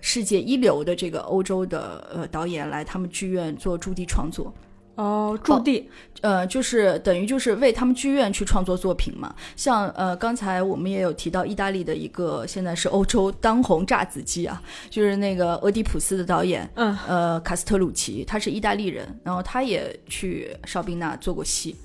Speaker 3: 世界一流的这个欧洲的呃导演来他们剧院做驻地创作，
Speaker 2: 哦，驻地
Speaker 3: 呃，就是等于就是为他们剧院去创作作品嘛。像呃，刚才我们也有提到意大利的一个现在是欧洲当红炸子鸡啊，就是那个俄狄浦斯的导演，
Speaker 2: 嗯，
Speaker 3: 呃，卡斯特鲁奇，他是意大利人，然后他也去邵宾纳做过戏。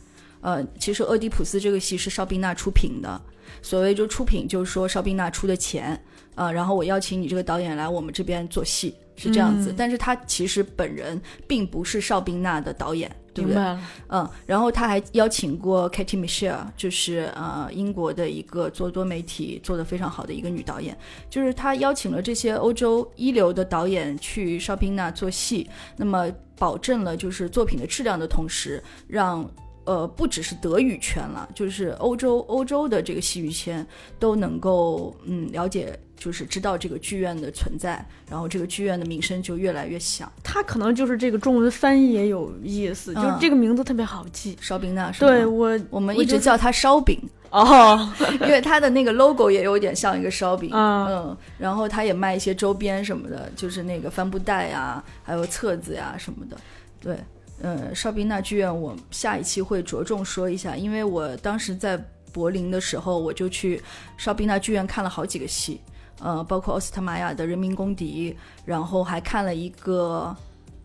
Speaker 3: 呃，其实俄狄浦斯这个戏是邵宾纳出品的，所谓就出品就是说邵宾纳出的钱，啊、然后我邀请你这个导演来我们这边做戏，是这样子。
Speaker 2: 嗯
Speaker 3: 但是他其实本人并不是邵宾娜的导演，对不对？嗯，然后他还邀请过 Katie Michelle，就是呃英国的一个做多媒体做得非常好的一个女导演，就是他邀请了这些欧洲一流的导演去邵宾娜做戏，那么保证了就是作品的质量的同时，让呃不只是德语圈了，就是欧洲欧洲的这个戏剧圈都能够嗯了解。就是知道这个剧院的存在，然后这个剧院的名声就越来越响。
Speaker 2: 它可能就是这个中文翻译也有意思，就是
Speaker 3: 嗯
Speaker 2: 这个名字特别好记。
Speaker 3: 邵宾纳是吗？
Speaker 2: 对我，
Speaker 3: 我们一直叫它烧饼。
Speaker 2: 哦，[laughs]
Speaker 3: 因为它的那个 logo 也有点像一个烧饼，
Speaker 2: 嗯
Speaker 3: 嗯，然后它也卖一些周边什么的，就是那个帆布袋呀，还有册子呀什么的，对，嗯，邵宾纳剧院我下一期会着重说一下，因为我当时在柏林的时候，我就去邵宾纳剧院看了好几个戏，呃，包括奥斯特玛雅的《人民公敌》，然后还看了一个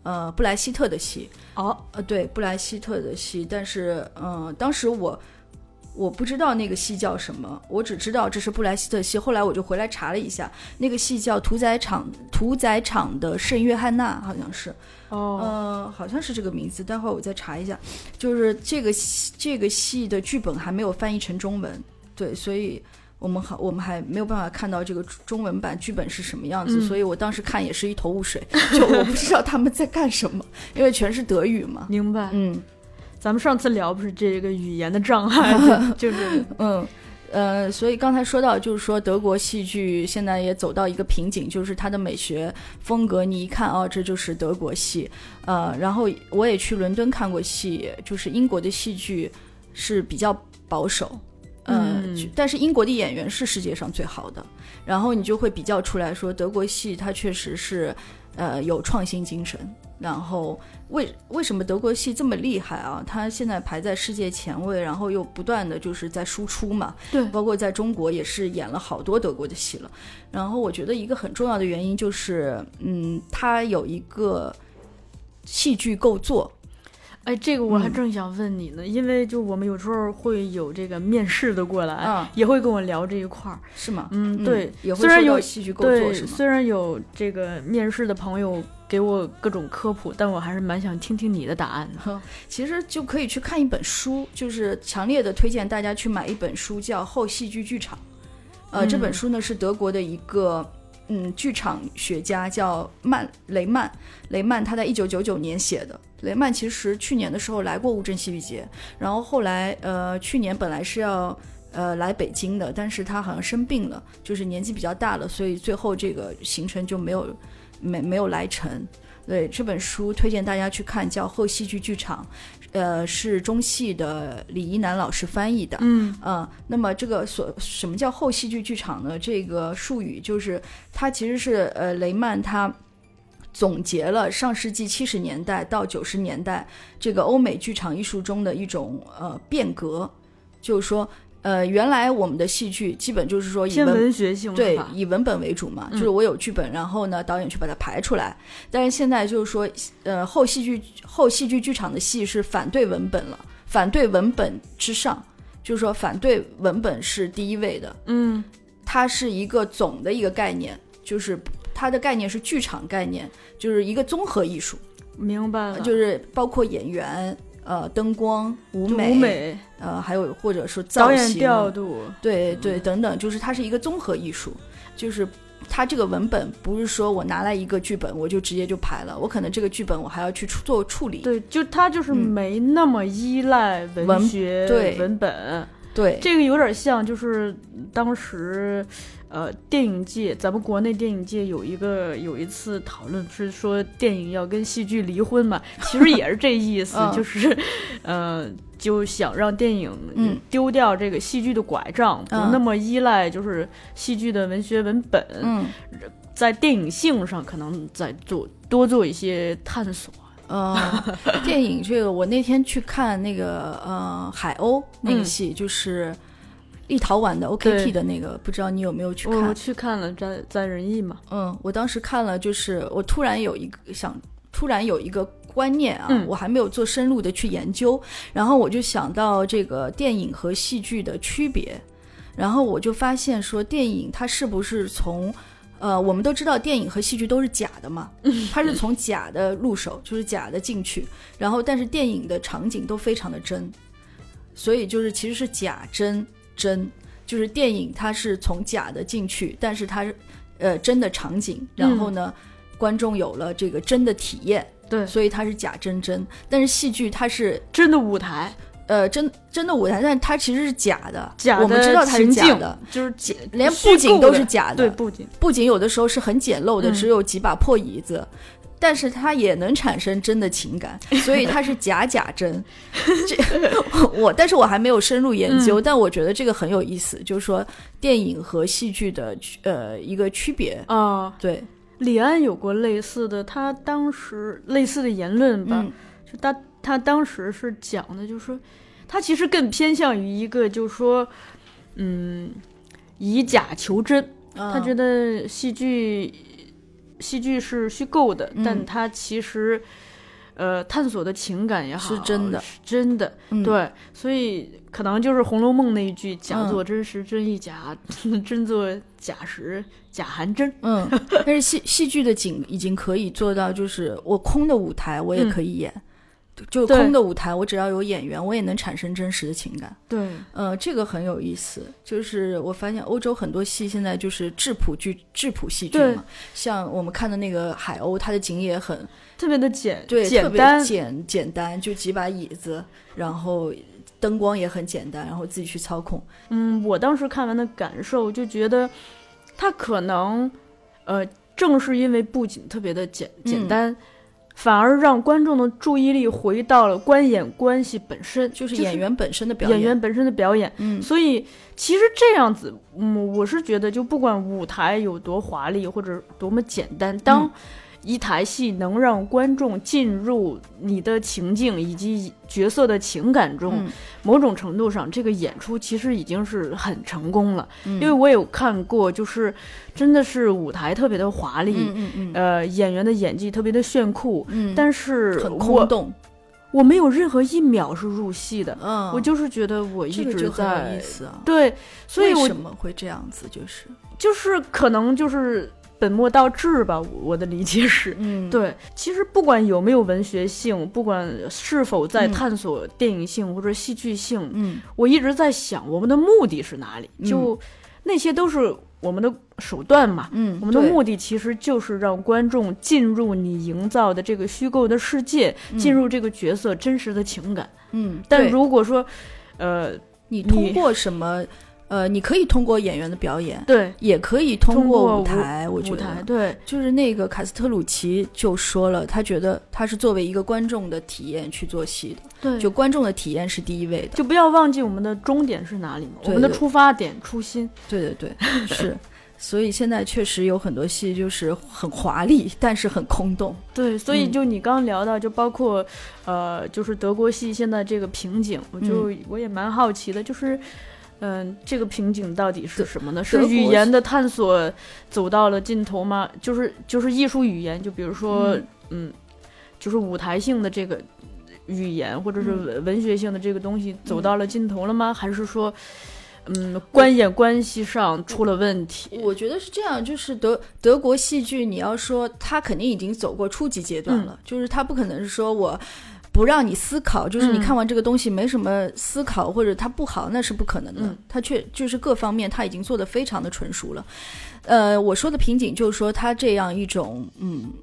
Speaker 3: 呃布莱希特的戏，
Speaker 2: 哦，
Speaker 3: 呃，对，布莱希特的戏，但是，嗯、当时我我不知道那个戏叫什么，我只知道这是布莱希特戏。后来我就回来查了一下，那个戏叫《屠宰场屠宰场的圣约翰娜》，好像是，
Speaker 2: 哦，
Speaker 3: 呃，好像是这个名字。待会儿我再查一下。就是这个戏这个戏的剧本还没有翻译成中文，对，所以。我们还我们还没有办法看到这个中文版剧本是什么样子，
Speaker 2: 嗯
Speaker 3: 所以我当时看也是一头雾水，[laughs] 就我不知道他们在干什么，因为全是德语嘛。
Speaker 2: 明白。
Speaker 3: 嗯，
Speaker 2: 咱们上次聊不是这个语言的障碍，[laughs] 就就是
Speaker 3: 嗯，呃，所以刚才说到，就是说德国戏剧现在也走到一个瓶颈，就是它的美学风格，你一看哦，这就是德国戏。呃，然后我也去伦敦看过戏，就是英国的戏剧是比较保守，呃，
Speaker 2: 嗯
Speaker 3: 但是英国的演员是世界上最好的，然后你就会比较出来说，德国戏它确实是呃有创新精神。然后为为什么德国戏这么厉害啊？它现在排在世界前位，然后又不断的就是在输出嘛。
Speaker 2: 对
Speaker 3: 包括在中国也是演了好多德国的戏了。然后我觉得一个很重要的原因就是，嗯，它有一个戏剧构作，
Speaker 2: 哎，这个我还
Speaker 3: 嗯
Speaker 2: 正想问你呢，因为就我们有时候会有这个面试的过来，
Speaker 3: 嗯
Speaker 2: 也会跟我聊这一块儿。
Speaker 3: 是吗？
Speaker 2: 嗯，对，
Speaker 3: 也会说
Speaker 2: 虽然有
Speaker 3: 到戏剧构作，是吗？
Speaker 2: 虽然有这个面试的朋友给我各种科普，但我还是蛮想听听你的答案的。
Speaker 3: 其实就可以去看一本书，就是强烈的推荐大家去买一本书，叫《后戏剧剧场》。呃，
Speaker 2: 嗯
Speaker 3: 这本书呢是德国的一个嗯剧场学家叫曼雷曼，雷曼他在一九九九年写的。雷曼其实去年的时候来过乌镇戏剧节，然后后来呃去年本来是要呃来北京的，但是他好像生病了，就是年纪比较大了，所以最后这个行程就没有没没有来成。对这本书推荐大家去看，叫《后戏剧剧场》，呃，是中戏的李一楠老师翻译的。
Speaker 2: 嗯
Speaker 3: 嗯，那么这个所什么叫后戏剧剧场呢？这个术语就是它其实是呃雷曼他总结了上世纪七十年代到九十年代这个欧美剧场艺术中的一种呃变革，就是说呃原来我们的戏剧基本就是说以文
Speaker 2: 文学性
Speaker 3: 对以文本为主嘛，
Speaker 2: 嗯
Speaker 3: 就是我有剧本，然后呢，导演去把它排出来。但是现在就是说，呃，后戏剧后戏剧剧场的戏是反对文本了，反对文本之上，就是说反对文本是第一位的，
Speaker 2: 嗯
Speaker 3: 它是一个总的一个概念，就是它的概念是剧场概念，就是一个综合艺术，
Speaker 2: 明白了，
Speaker 3: 就是包括演员。呃，灯光、舞美，
Speaker 2: 舞美
Speaker 3: 呃，还有或者说
Speaker 2: 导演
Speaker 3: 造型、
Speaker 2: 调度，
Speaker 3: 对对，等等，就是它是一个综合艺术，就是它这个文本不是说我拿来一个剧本我就直接就排了，我可能这个剧本我还要去处做处理。
Speaker 2: 对，就它就是
Speaker 3: 嗯。
Speaker 2: 没那么依赖文
Speaker 3: 文
Speaker 2: 学
Speaker 3: 对。
Speaker 2: 文本，
Speaker 3: 对，
Speaker 2: 这个有点像，就是当时，呃，电影界，咱们国内电影界有一个有一次讨论是说电影要跟戏剧离婚嘛，[laughs] 其实也是这意思，
Speaker 3: 嗯。
Speaker 2: 就是，呃，就想让电影
Speaker 3: 嗯
Speaker 2: 丢掉这个戏剧的拐杖，
Speaker 3: 嗯。
Speaker 2: 不那么依赖就是戏剧的文学文本，
Speaker 3: 嗯。
Speaker 2: 在电影性上可能再做多做一些探索。
Speaker 3: 呃，[laughs] 电影这个我那天去看那个呃海鸥那个
Speaker 2: 嗯。
Speaker 3: 戏，就是立陶宛的 OKT 的那个，不知道你有没有去
Speaker 2: 看？我？去看了，在在仁义嘛，
Speaker 3: 嗯，我当时看了，就是我突然有一个想，突然有一个观念啊，
Speaker 2: 嗯。
Speaker 3: 我还没有做深入的去研究，然后我就想到这个电影和戏剧的区别，然后我就发现说，电影它是不是从呃，我们都知道电影和戏剧都是假的嘛，它是从假的入手，就是假的进去，然后但是电影的场景都非常的真，所以就是其实是假真真，就是电影它是从假的进去，但是它是呃真的场景，然后呢，观众有了这个真的体验，
Speaker 2: 对，
Speaker 3: 所以它是假真真。但是戏剧它是
Speaker 2: 真的舞台，
Speaker 3: 呃真真的舞台，但它其实是假的，
Speaker 2: 假的
Speaker 3: 我们知道它是假的，
Speaker 2: 就是假
Speaker 3: 连布景都是假的，
Speaker 2: 对，布景。
Speaker 3: 布景有的时候是很简陋的，
Speaker 2: 嗯
Speaker 3: 只有几把破椅子。但是它也能产生真的情感，[laughs] 所以它是假假真。这我，但是我还没有深入研
Speaker 2: 嗯
Speaker 3: 究，但我觉得这个很有意思，就是说电影和戏剧的区呃一个区别。
Speaker 2: 啊，
Speaker 3: 对，
Speaker 2: 李安有过类似的，他当时类似的言论吧，
Speaker 3: 嗯
Speaker 2: 就他他当时是讲的，就是说他其实更偏向于一个，就是说，嗯，以假求真。他觉
Speaker 3: 得
Speaker 2: 得戏剧戏剧是虚构的，
Speaker 3: 嗯。
Speaker 2: 但它其实。呃，探索的情感也好，
Speaker 3: 是真的，
Speaker 2: 是真的，
Speaker 3: 嗯。
Speaker 2: 对，所以可能就是《红楼梦》那一句“假
Speaker 3: 嗯。
Speaker 2: 作真时真亦假，[laughs] 真作假时假含真”。
Speaker 3: 嗯，[laughs] 但是戏戏剧的景已经可以做到，就是我空的舞台我也可以演，就空的舞台我只要有演员，我也能产生真实的情感。
Speaker 2: 对，
Speaker 3: 呃，这个很有意思，就是我发现欧洲很多戏现在就是质朴剧、质朴戏剧嘛，像我们看的那个海鸥，它的景也很
Speaker 2: 特别的简
Speaker 3: 对，特别
Speaker 2: 简单，
Speaker 3: 简简单，就几把椅子，然后灯光也很简单，然后自己去操控。
Speaker 2: 嗯，我当时看完的感受就觉得，它可能，呃，正是因为布景特别的简简单，反而让观众的注意力回到了观演关系本身，
Speaker 3: 就是演员本身的表演。
Speaker 2: 演员本身的表演，
Speaker 3: 嗯。
Speaker 2: 所以其实这样子，嗯，我是觉得，就不管舞台有多华丽或者多么简单，当
Speaker 3: 嗯
Speaker 2: 一台戏能让观众进入你的情境以及角色的情感中，
Speaker 3: 嗯
Speaker 2: 某种程度上，这个演出其实已经是很成功了。
Speaker 3: 嗯
Speaker 2: 因为我有看过，就是真的是舞台特别的华丽，呃，演员的演技特别的炫酷，
Speaker 3: 嗯，
Speaker 2: 但是
Speaker 3: 很空洞。
Speaker 2: 我没有任何一秒是入戏的，
Speaker 3: 嗯，
Speaker 2: 我就是觉得我一直在
Speaker 3: 意思啊。
Speaker 2: 对，所以我
Speaker 3: 为什么会这样子？就是
Speaker 2: 就是可能就是本末倒置吧，我的理解是。
Speaker 3: 嗯，
Speaker 2: 对，其实不管有没有文学性，不管是否在
Speaker 3: 嗯
Speaker 2: 探索电影性或者戏剧性，
Speaker 3: 嗯
Speaker 2: 我一直在想我们的目的是哪里？就那些都是我们的手段嘛。
Speaker 3: 嗯，
Speaker 2: 我们的目的其实就是让观众进入你营造的这个虚构的世界，进入这个角色真实的情感。
Speaker 3: 嗯，
Speaker 2: 但如果说，呃，
Speaker 3: 你
Speaker 2: 你
Speaker 3: 通过什么？呃，你可以通过演员的表演，
Speaker 2: 对
Speaker 3: 也可以通
Speaker 2: 通过
Speaker 3: 舞台。我觉得
Speaker 2: 舞台，对，
Speaker 3: 就是那个卡斯特鲁奇就说了，他觉得他是作为一个观众的体验去做戏的，
Speaker 2: 对，
Speaker 3: 就观众的体验是第一位的。
Speaker 2: 就不要忘记我们的终点是哪里嘛，我们的出发点、初心。
Speaker 3: 对对对，是。所以现在确实有很多戏就是很华丽，但是很空洞。
Speaker 2: 对，所以
Speaker 3: 嗯
Speaker 2: 就你刚刚聊到，就包括，呃，就是德国戏现在这个瓶颈，我就、我也蛮好奇的，就是，嗯、这个瓶颈到底是什么呢？是语言的探索走到了尽头吗？就是就是艺术语言，就比如说，
Speaker 3: 嗯
Speaker 2: 嗯就是舞台性的这个语言，或者是
Speaker 3: 嗯
Speaker 2: 文文学性的这个东西走到了尽头了吗？还是说？嗯，观演关系上出了问题。
Speaker 3: 我觉得是这样，就是德德国戏剧，你要说它肯定已经走过初级阶段了，
Speaker 2: 嗯
Speaker 3: 就是它不可能是说我不让你思考，就是你
Speaker 2: 嗯
Speaker 3: 看完这个东西没什么思考或者它不好，那是不可能的。
Speaker 2: 嗯
Speaker 3: 它确就是各方面它已经做得非常的纯熟了。呃，我说的瓶颈就是说它这样一种嗯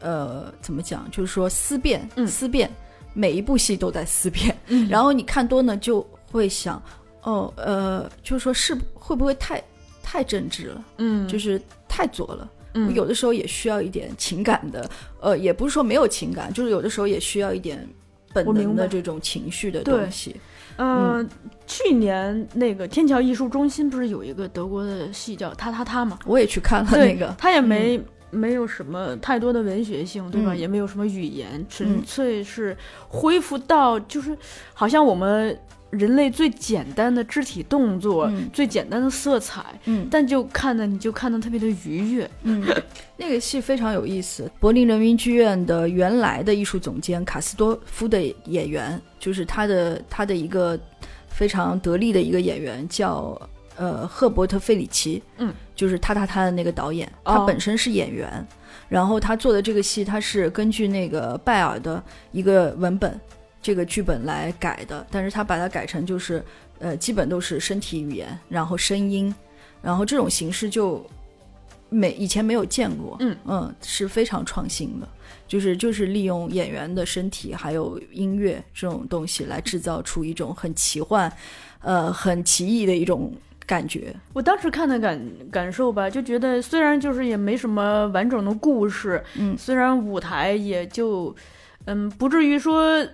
Speaker 3: 呃怎么讲，就是说思辨，
Speaker 2: 嗯
Speaker 3: 思辨，每一部戏都在思辨。
Speaker 2: 嗯 [laughs]
Speaker 3: 然后你看多呢，就会想，哦，呃，就是说是会不会太太政治了，
Speaker 2: 嗯，
Speaker 3: 就是太左了。
Speaker 2: 嗯
Speaker 3: 有的时候也需要一点情感的，呃，也不是说没有情感，就是有的时候也需要一点本能的这种情绪的东西。
Speaker 2: 嗯，去年那个天桥艺术中心不是有一个德国的戏叫《他他他》吗？
Speaker 3: 我也去看了，那个，
Speaker 2: 他也没、没有什么太多的文学性，对吧？
Speaker 3: 嗯
Speaker 2: 也没有什么语言，纯
Speaker 3: 嗯
Speaker 2: 粹是恢复到就是好像我们人类最简单的肢体动作、
Speaker 3: 嗯
Speaker 2: 最简单的色彩，
Speaker 3: 嗯
Speaker 2: 但就看的你就看的特别的愉悦。
Speaker 3: 嗯，[laughs] 那个戏非常有意思。柏林人民剧院的原来的艺术总监卡斯多夫的演员，就是他的他的一个非常得力的一个演员叫呃赫伯特费里奇，
Speaker 2: 嗯，
Speaker 3: 就是他他他的那个导演，
Speaker 2: 哦
Speaker 3: 他本身是演员，然后他做的这个戏，他是根据那个拜尔的一个文本。这个剧本来改的，但是他把它改成就是，呃，基本都是身体语言，然后声音，然后这种形式就没以前没有见过，嗯
Speaker 2: 嗯
Speaker 3: 是非常创新的，就是就是利用演员的身体还有音乐这种东西来制造出一种很奇幻，呃，很奇异的一种感觉。
Speaker 2: 我当时看的感感受吧，就觉得虽然就是也没什么完整的故事，
Speaker 3: 嗯
Speaker 2: 虽然舞台也就，嗯，不至于说，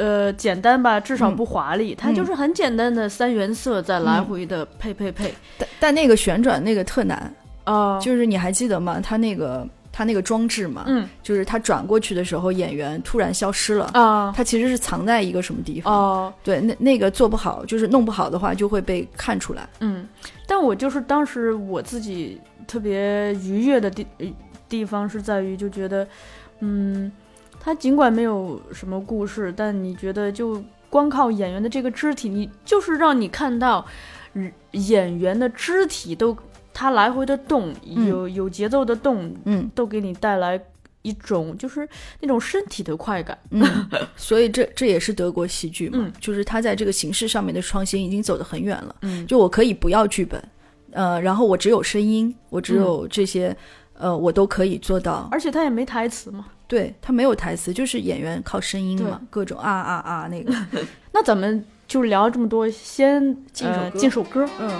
Speaker 2: 呃，简单吧，至少
Speaker 3: 嗯。
Speaker 2: 不华丽，它就是很简单的三原色在来回的配配配，
Speaker 3: 但但那个旋转那个特难，
Speaker 2: 啊、
Speaker 3: 就是你还记得吗？它那个它那个装置嘛，
Speaker 2: 嗯。
Speaker 3: 就是它转过去的时候，演员突然消失了。
Speaker 2: 啊
Speaker 3: 他其实是藏在一个什么地方？
Speaker 2: 哦。
Speaker 3: 对，那那个做不好，就是弄不好的话，就会被看出来。
Speaker 2: 嗯，但我就是当时我自己特别愉悦的地呃地方是在于，就觉得，嗯，它尽管没有什么故事，但你觉得就光靠演员的这个肢体，你就是让你看到嗯演员的肢体都他来回的动，有有节奏的动，
Speaker 3: 嗯
Speaker 2: 都给你带来一种就是那种身体的快感。
Speaker 3: 嗯，[laughs] 所以这这也是德国戏剧嘛，
Speaker 2: 嗯
Speaker 3: 就是他在这个形式上面的创新已经走得很远了。
Speaker 2: 嗯
Speaker 3: 就我可以不要剧本，呃，然后我只有声音，我只有这些，呃，我都可以做到。
Speaker 2: 而且他也没台词嘛。
Speaker 4: 对他没有台词，就是演员靠声音嘛，各种啊啊啊那个。[laughs]
Speaker 2: 那咱们就聊这么多，先
Speaker 4: 进首歌
Speaker 2: 呃进首歌。
Speaker 4: 嗯，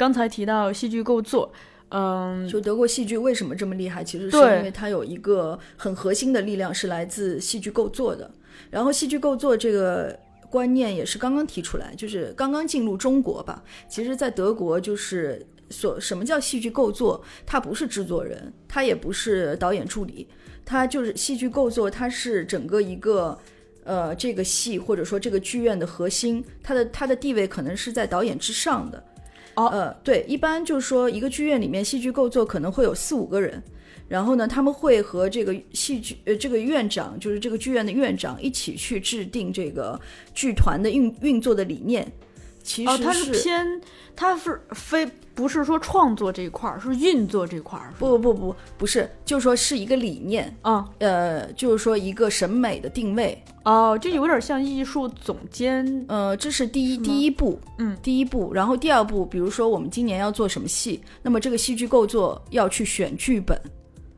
Speaker 2: 刚才提到戏剧构作，嗯，
Speaker 4: 就德国戏剧为什么这么厉害？其实是因为它有一个很核心的力量是来自戏剧构作的。然后戏剧构作这个观念也是刚刚提出来，就是刚刚进入中国吧。其实，在德国就是所什么叫戏剧构作？它不是制作人，它也不是导演助理，它就是戏剧构作，它是整个一个。呃，这个戏或者说这个剧院的核心，它的它的地位可能是在导演之上的。
Speaker 2: 哦
Speaker 4: 呃，对，一般就是说一个剧院里面戏剧构作可能会有四五个人，然后呢，他们会和这个戏剧呃这个院长，就是这个剧院的院长一起去制定这个剧团的运运作的理念。其实
Speaker 2: 哦，它是偏，它是非不是说创作这一块儿，是运作这块儿，是吧
Speaker 4: 不不不不是，就是说是一个理念，
Speaker 2: 啊
Speaker 4: 呃，就是说一个审美的定位，
Speaker 2: 哦，就有点像艺术总监，
Speaker 4: 呃，这是第一
Speaker 2: 吗
Speaker 4: 第一步，
Speaker 2: 嗯。
Speaker 4: 第一步，然后第二步，比如说我们今年要做什么戏，那么这个戏剧构作要去选剧本，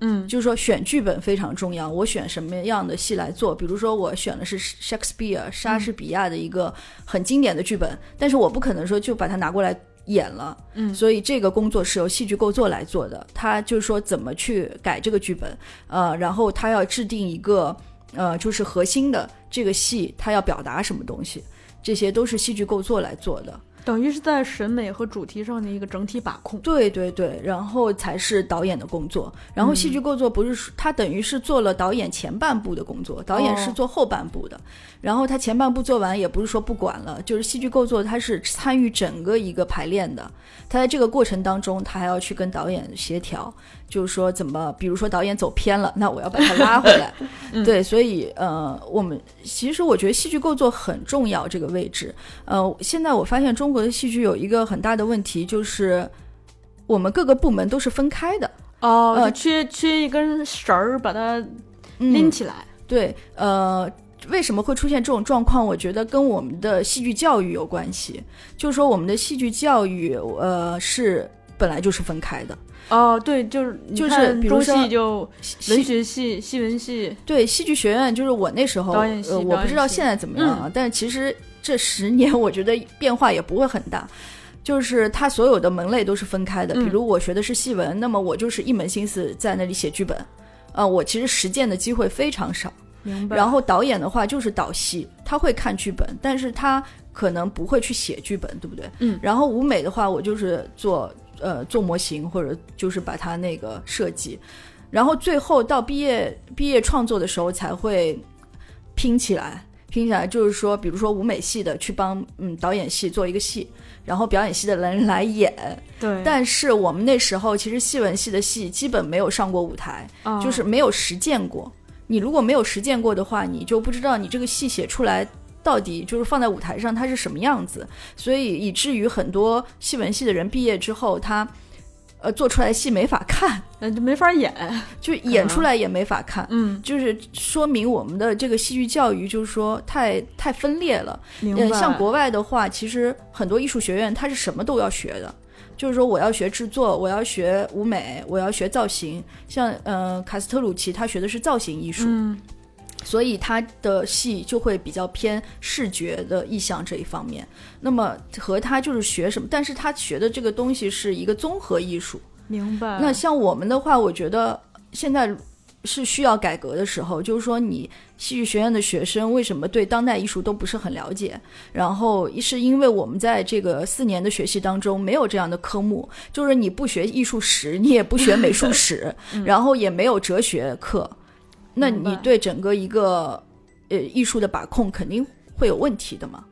Speaker 2: 嗯
Speaker 4: 就是说选剧本非常重要。我选什么样的戏来做？比如说我选的是 Shakespeare 莎士比亚的一个很经典的剧本，但是我不可能说就把它拿过来
Speaker 3: 演了，
Speaker 2: 嗯
Speaker 3: 所以这个工作是由戏剧构作来做的。他就是说怎么去改这个剧本，呃，然后他要制定一个呃，就是核心的这个戏，他要表达什么东西，这些都是戏剧构作来做的。
Speaker 2: 等于是在审美和主题上的一个整体把控。
Speaker 3: 对对对，然后才是导演的工作。然后戏剧构作不是说他等于是做了导演前半部的工作，导演是做后半部的。然后他前半部做完，也不是说不管了，就是戏剧构作他是参与整个一个排练的。他在这个过程当中，他还要去跟导演协调，就是说怎么，比如说导演走偏了，那我要把他拉回来。[laughs] 对，所以呃，我们其实我觉得戏剧构作很重要这个位置。呃，现在我发现中国的戏剧有一个很大的问题，就是我们各个部门都是分开的。
Speaker 2: 哦，
Speaker 3: 呃
Speaker 2: 缺缺一根绳儿把它
Speaker 3: 嗯
Speaker 2: 拎起来。
Speaker 3: 对，呃，为什么会出现这种状况？我觉得跟我们的戏剧教育有关系。就是说，我们的戏剧教育，呃，是本来就是分开的。
Speaker 2: 哦，对，就是
Speaker 3: 就是
Speaker 2: 中
Speaker 3: 比如
Speaker 2: 就文学系、戏文系，
Speaker 3: 对戏剧学院，就是我那时候，我不知道现在怎么样啊，但是其实这十年，我觉得变化也不会很大。就是它所有的门类都是分开的，
Speaker 2: 嗯
Speaker 3: 比如我学的是戏文，那么我就是一门心思在那里写剧本，呃，我其实实践的机会非常少。
Speaker 2: 明白？
Speaker 3: 然后导演的话就是导戏，他会看剧本，但是他可能不会去写剧本，对不对？
Speaker 2: 嗯
Speaker 3: 然后舞美的话，我就是做呃做模型或者就是把它那个设计，然后最后到毕业毕业创作的时候才会拼起来。拼起来就是说，比如说舞美系的去帮嗯导演系做一个戏，然后表演系的人来演。[laughs]
Speaker 2: 对，
Speaker 3: 但是我们那时候其实戏文系的戏基本没有上过舞台，
Speaker 2: 啊
Speaker 3: 就是没有实践过。你如果没有实践过的话，你就不知道你这个戏写出来到底就是放在舞台上它是什么样子，所以以至于很多戏文系的人毕业之后，他呃做出来的戏没法看，
Speaker 2: 呃就没法演。
Speaker 3: 就演出来也没法看。
Speaker 2: 嗯，
Speaker 3: 就是说明我们的这个戏剧教育，就是说太太分裂了。呃，
Speaker 2: 明白。
Speaker 3: 像国外的话，其实很多艺术学院它是什么都要学的，就是说我要学制作，我要学舞美，我要学造型。像呃卡斯特鲁奇他学的是造型艺术，
Speaker 2: 嗯，
Speaker 3: 所以他的戏就会比较偏视觉的意象这一方面。那么和他就是学什么，但是他学的这个东西是一个综合艺术。
Speaker 2: 明白。
Speaker 3: 那像我们的话，我觉得现在是需要改革的时候，就是说你戏剧学院的学生为什么对当代艺术都不是很了解？然后是因为我们在这个四年的学习当中没有这样的科目，就是你不学艺术史，你也不学美术史，[laughs] 然后也没有哲学课，那你对整个一个呃艺术的把控肯定会有问题的嘛？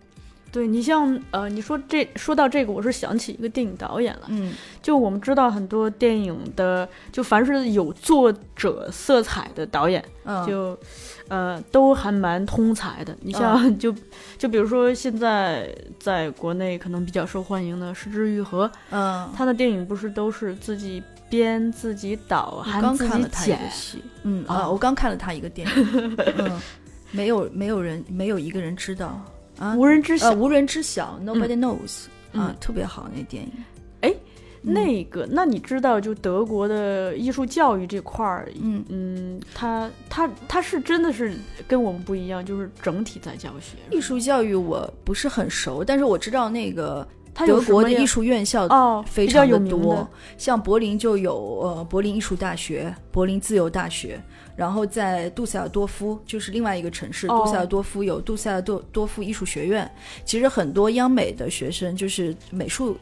Speaker 2: 对你像呃，你说这说到这个，我是想起一个电影导演了。
Speaker 3: 嗯
Speaker 2: 就我们知道很多电影的，就凡是有作者色彩的导演，
Speaker 3: 嗯，
Speaker 2: 就呃都还蛮通才的。你像、就就比如说现在在国内可能比较受欢迎的石之愈合，
Speaker 3: 嗯，
Speaker 2: 他的电影不是都是自己编、自己导，
Speaker 3: 我刚
Speaker 2: 还自己
Speaker 3: 看了他一个
Speaker 2: 剪。
Speaker 3: 戏，嗯啊，
Speaker 2: 哦
Speaker 3: 我刚看了他一个电影，[laughs] 嗯，没有没有人没有一个人知道啊，
Speaker 2: 无人知晓、
Speaker 3: 呃无人知晓，Nobody knows 啊
Speaker 2: 嗯，
Speaker 3: 特别好那电影，
Speaker 2: 哎
Speaker 3: 嗯
Speaker 2: 那个，那你知道，就德国的艺术教育这块儿，
Speaker 3: 嗯
Speaker 2: 嗯，他他他是真的是跟我们不一样，就是整体在教学。
Speaker 3: 艺术教育我不是很熟，但是我知道那个德国的艺术院校
Speaker 2: 哦，
Speaker 3: 非常的多
Speaker 2: 的，
Speaker 3: 像柏林就有呃柏林艺术大学、柏林自由大学，然后在杜塞尔多夫就是另外一个城市，
Speaker 2: 哦
Speaker 3: 杜塞尔多夫有杜塞尔多多夫艺术学院。其实很多央美的学生就是美术。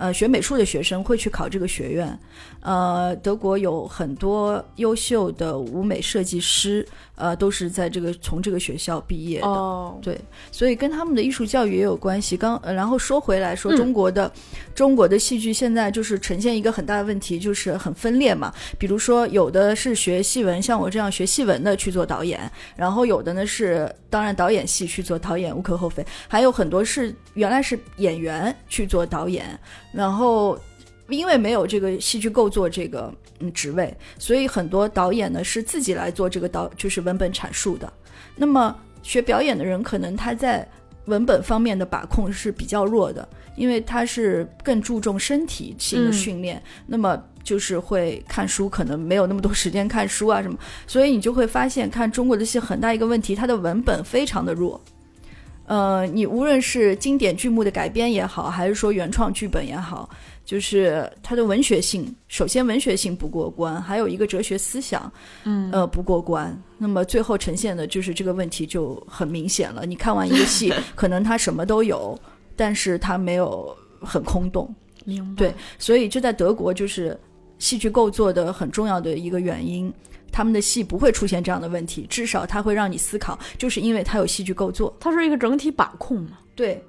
Speaker 3: 呃，学美术的学生会去考这个学院，呃，德国有很多优秀的舞美设计师，呃，都是在这个从这个学校毕业的。
Speaker 2: 哦，
Speaker 3: 对，所以跟他们的艺术教育也有关系。刚，呃然后说回来说，
Speaker 2: 嗯
Speaker 3: 中国的、中国的戏剧现在就是呈现一个很大的问题，就是很分裂嘛。比如说，有的是学戏文，像我这样学戏文的去做导演，然后有的呢是当然导演系去做导演，无可厚非。还有很多是原来是演员去做导演，然后。因为没有这个戏剧构作这个嗯职位，所以很多导演呢是自己来做这个导就是文本阐述的。那么学表演的人，可能他在文本方面的把控是比较弱的，因为他是更注重身体性的
Speaker 2: 嗯
Speaker 3: 训练，那么就是会看书，可能没有那么多时间看书啊什么，所以你就会发现，看中国的戏很大一个问题，它的文本非常的弱。呃，你无论是经典剧目的改编也好，还是说原创剧本也好，就是它的文学性，首先文学性不过关，还有一个哲学思想，
Speaker 2: 嗯
Speaker 3: 呃，不过关。那么最后呈现的就是这个问题就很明显了。你看完一个戏，[laughs] 可能它什么都有，但是它没有很空洞。
Speaker 2: 明白。
Speaker 3: 对，所以这在德国就是戏剧构作的很重要的一个原因。他们的戏不会出现这样的问题，至少它会让你思考，就是因为它有戏剧构作。
Speaker 2: 它是一个整体把控嘛。
Speaker 3: 对，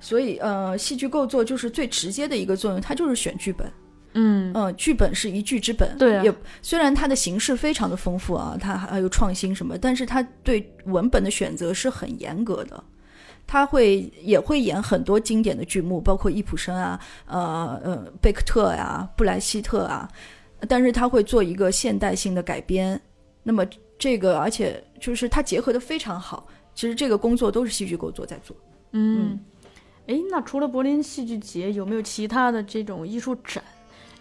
Speaker 3: 所以呃，戏剧构作就是最直接的一个作用，它就是选剧本。
Speaker 2: 嗯
Speaker 3: 嗯、剧本是一剧之本。
Speaker 2: 对啊
Speaker 3: 也虽然它的形式非常的丰富啊，它还有创新什么，但是它对文本的选择是很严格的。他会也会演很多经典的剧目，包括易卜生啊，呃呃，贝克特呀、布莱希特啊，但是他会做一个现代性的改编。那么这个，而且就是他结合的非常好。其实这个工作都是戏剧构作在做。
Speaker 2: 嗯，哎，那除了柏林戏剧节，有没有其他的这种艺术展？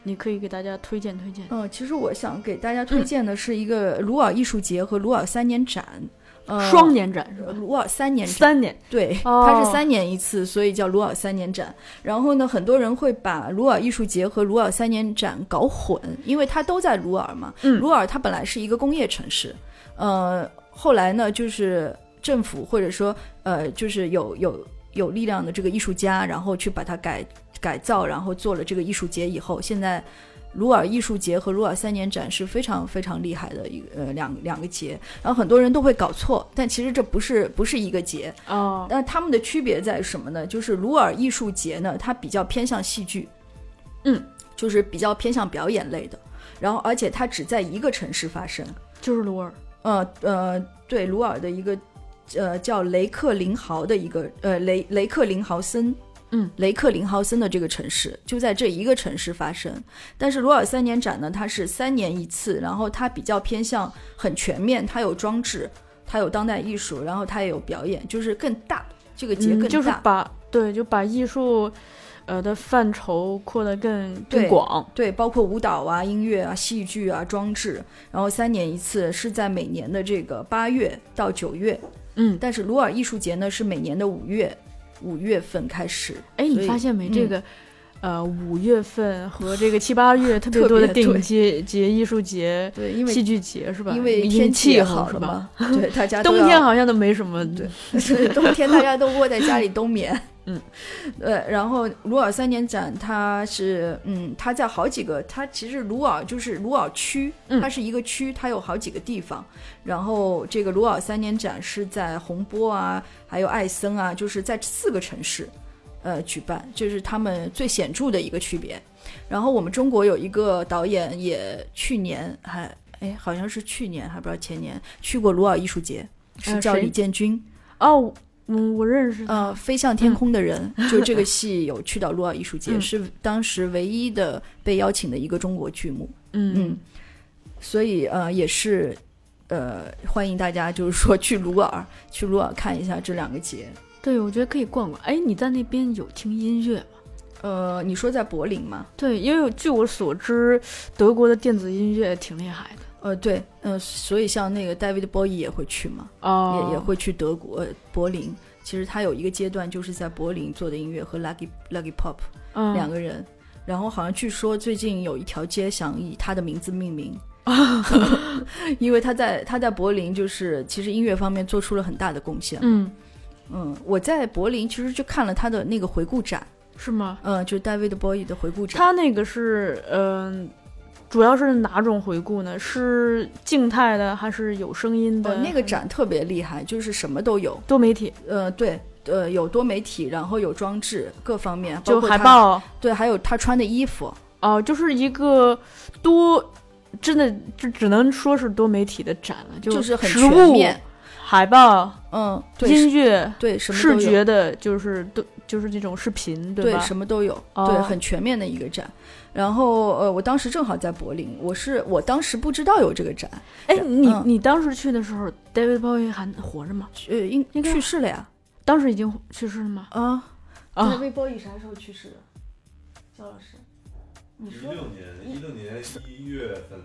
Speaker 2: 你可以给大家推荐推荐。
Speaker 3: 嗯、其实我想给大家推荐的是一个鲁尔艺术节和鲁尔三年展。呃，
Speaker 2: 双年展是吧？
Speaker 3: 鲁尔三年展，
Speaker 2: 三年。
Speaker 3: 对，
Speaker 2: 哦
Speaker 3: 它是三年一次，所以叫鲁尔三年展。然后呢，很多人会把鲁尔艺术节和鲁尔三年展搞混，因为它都在鲁尔嘛。
Speaker 2: 嗯
Speaker 3: 鲁尔它本来是一个工业城市，呃，后来呢，就是政府或者说呃，就是有有有力量的这个艺术家，然后去把它改改造，然后做了这个艺术节以后，现在。鲁尔艺术节和鲁尔三年展是非常非常厉害的一个呃两两个节，然后很多人都会搞错，但其实这不是不是一个节，
Speaker 2: 哦，
Speaker 3: 那他们的区别在什么呢？就是鲁尔艺术节呢，它比较偏向戏剧，
Speaker 2: 嗯，
Speaker 3: 就是比较偏向表演类的。然后，而且它只在一个城市发生。
Speaker 2: 就是鲁尔。
Speaker 3: 呃呃，对，鲁尔的一个呃叫雷克林豪的一个呃雷雷克林豪森。
Speaker 2: 嗯，
Speaker 3: 雷克林豪森的这个城市就在这一个城市发生，但是鲁尔三年展呢，它是三年一次，然后它比较偏向很全面，它有装置，它有当代艺术，然后它也有表演，就是更大，这个节更大。
Speaker 2: 嗯，就是把对，就把艺术，呃的范畴扩得更更广。
Speaker 3: 对，包括舞蹈啊、音乐啊、戏剧啊、装置，然后三年一次，是在每年的这个八月到九月。
Speaker 2: 嗯，
Speaker 3: 但是鲁尔艺术节呢是每年的五月，五月份开始。
Speaker 2: 哎，你发现没？
Speaker 3: 嗯
Speaker 2: 这个，呃，五月份和这个七八月 [laughs] 特别多的
Speaker 3: 别
Speaker 2: 电影节、节、艺术节、
Speaker 3: 对，因为
Speaker 2: 戏剧节是吧？
Speaker 3: 因为天气也
Speaker 2: 气候是吧？
Speaker 3: 好了嘛，[laughs] 对，大家
Speaker 2: 冬天好像都没什么。
Speaker 3: 对，[laughs] 所以冬天大家都窝在家里冬眠。
Speaker 2: 嗯，
Speaker 3: 呃，然后鲁尔三年展它是，嗯，它在好几个，它其实鲁尔就是鲁尔区，
Speaker 2: 嗯
Speaker 3: 它是一个区，它有好几个地方。然后这个鲁尔三年展是在洪波啊，还有艾森啊，就是在四个城市，呃，举办，这是他们最显著的一个区别。然后我们中国有一个导演也去年还，哎，好像是去年还不知道前年去过鲁尔艺术节，是叫李建军。
Speaker 2: 哦，嗯，我认识他。
Speaker 3: 呃，飞向天空的人，[laughs] 就这个戏有去到鲁尔艺术节，
Speaker 2: 嗯
Speaker 3: 是当时唯一的被邀请的一个中国剧目。
Speaker 2: 嗯
Speaker 3: 嗯，所以呃也是呃欢迎大家就是说去鲁尔 [laughs] 去鲁尔看一下这两个节。
Speaker 2: 对，我觉得可以逛逛。哎，你在那边有听音乐吗？
Speaker 3: 呃，你说在柏林吗？
Speaker 2: 对，因为据我所知，德国的电子音乐挺厉害的。
Speaker 3: 呃，对，呃，所以像那个 David Bowie 也会去嘛，
Speaker 2: 哦，
Speaker 3: 也也会去德国、呃、柏林。其实他有一个阶段就是在柏林做的音乐和 Lucky Lucky Pop
Speaker 2: 嗯
Speaker 3: 两个人，然后好像据说最近有一条街想以他的名字命名，[laughs] 因为他在他在柏林就是其实音乐方面做出了很大的贡献。
Speaker 2: 嗯，
Speaker 3: 嗯，我在柏林其实就看了他的那个回顾展，
Speaker 2: 是吗？
Speaker 3: 嗯，就是 David Bowie 的回顾展。
Speaker 2: 他那个是嗯、主要是哪种回顾呢？是静态的还是有声音的？
Speaker 3: 呃，那个展特别厉害，就是什么都有。
Speaker 2: 多媒体，
Speaker 3: 呃，对，呃，有多媒体，然后有装置，各方面，
Speaker 2: 就，海报
Speaker 3: 对，还有他穿的衣服。
Speaker 2: 哦、就是一个多，真的就只能说是多媒体的展了，就
Speaker 3: 就是很、全面，
Speaker 2: 海报、
Speaker 3: 嗯，对，
Speaker 2: 音乐、
Speaker 3: 对，什么
Speaker 2: 视觉的，就是都就是这种视频，
Speaker 3: 对，
Speaker 2: 吧？
Speaker 3: 什么都有，
Speaker 2: 哦
Speaker 3: 对，很全面的一个展。然后呃，我当时正好在柏林，我是我当时不知道有这个展，
Speaker 2: 哎，你、
Speaker 3: 嗯
Speaker 2: 你当时去的时候，David Bowie 还活着吗？
Speaker 3: 呃，应
Speaker 2: 应该
Speaker 3: 去世了呀，
Speaker 2: 当时已经去世了吗？
Speaker 3: 啊，
Speaker 2: 啊，
Speaker 3: 微波 y 啥时候去世的？肖老师，你
Speaker 4: 一六年，一六年一月份，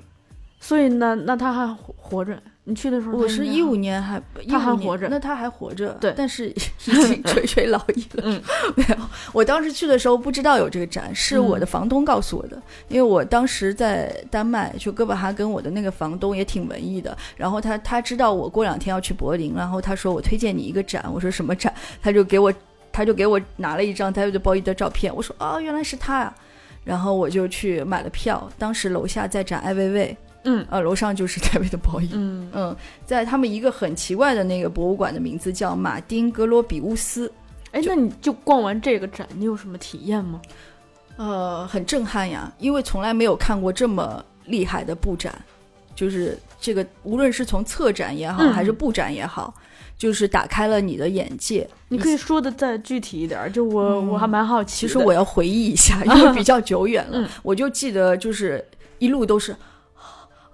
Speaker 2: 所以呢，那他还活活着？你去的时候
Speaker 3: 我是一五年还
Speaker 2: 他还
Speaker 3: 15年
Speaker 2: 活着
Speaker 3: 那他还活着，
Speaker 2: 对
Speaker 3: 但是已 [laughs] 经垂垂老矣了。
Speaker 2: 嗯 [laughs]
Speaker 3: 没有，我当时去的时候不知道有这个展，是
Speaker 2: 嗯
Speaker 3: 我的房东告诉我的，因为我当时在丹麦，就哥本哈根，我的那个房东也挺文艺的，然后他他知道我过两天要去柏林，然后他说我推荐你一个展，我说什么展？他就给我他就给我拿了一张 David Bowie 的照片，我说哦原来是他呀、然后我就去买了票，当时楼下在展艾薇薇，
Speaker 2: 嗯
Speaker 3: 呃，楼上就是 David Bowie，
Speaker 2: 嗯
Speaker 3: 嗯，在他们一个很奇怪的那个博物馆的名字叫马丁格罗比乌斯，
Speaker 2: 哎，那你就逛完这个展，你有什么体验吗？
Speaker 3: 呃，很震撼呀，因为从来没有看过这么厉害的布展，就是这个无论是从策展也好，
Speaker 2: 嗯
Speaker 3: 还是布展也好，就是打开了你的眼界。
Speaker 2: 你可以说的再具体一点儿，就我、
Speaker 3: 嗯
Speaker 2: 我还蛮好奇。
Speaker 3: 其实我要回忆一下，因为比较久远了，[laughs]
Speaker 2: 嗯
Speaker 3: 我就记得就是一路都是。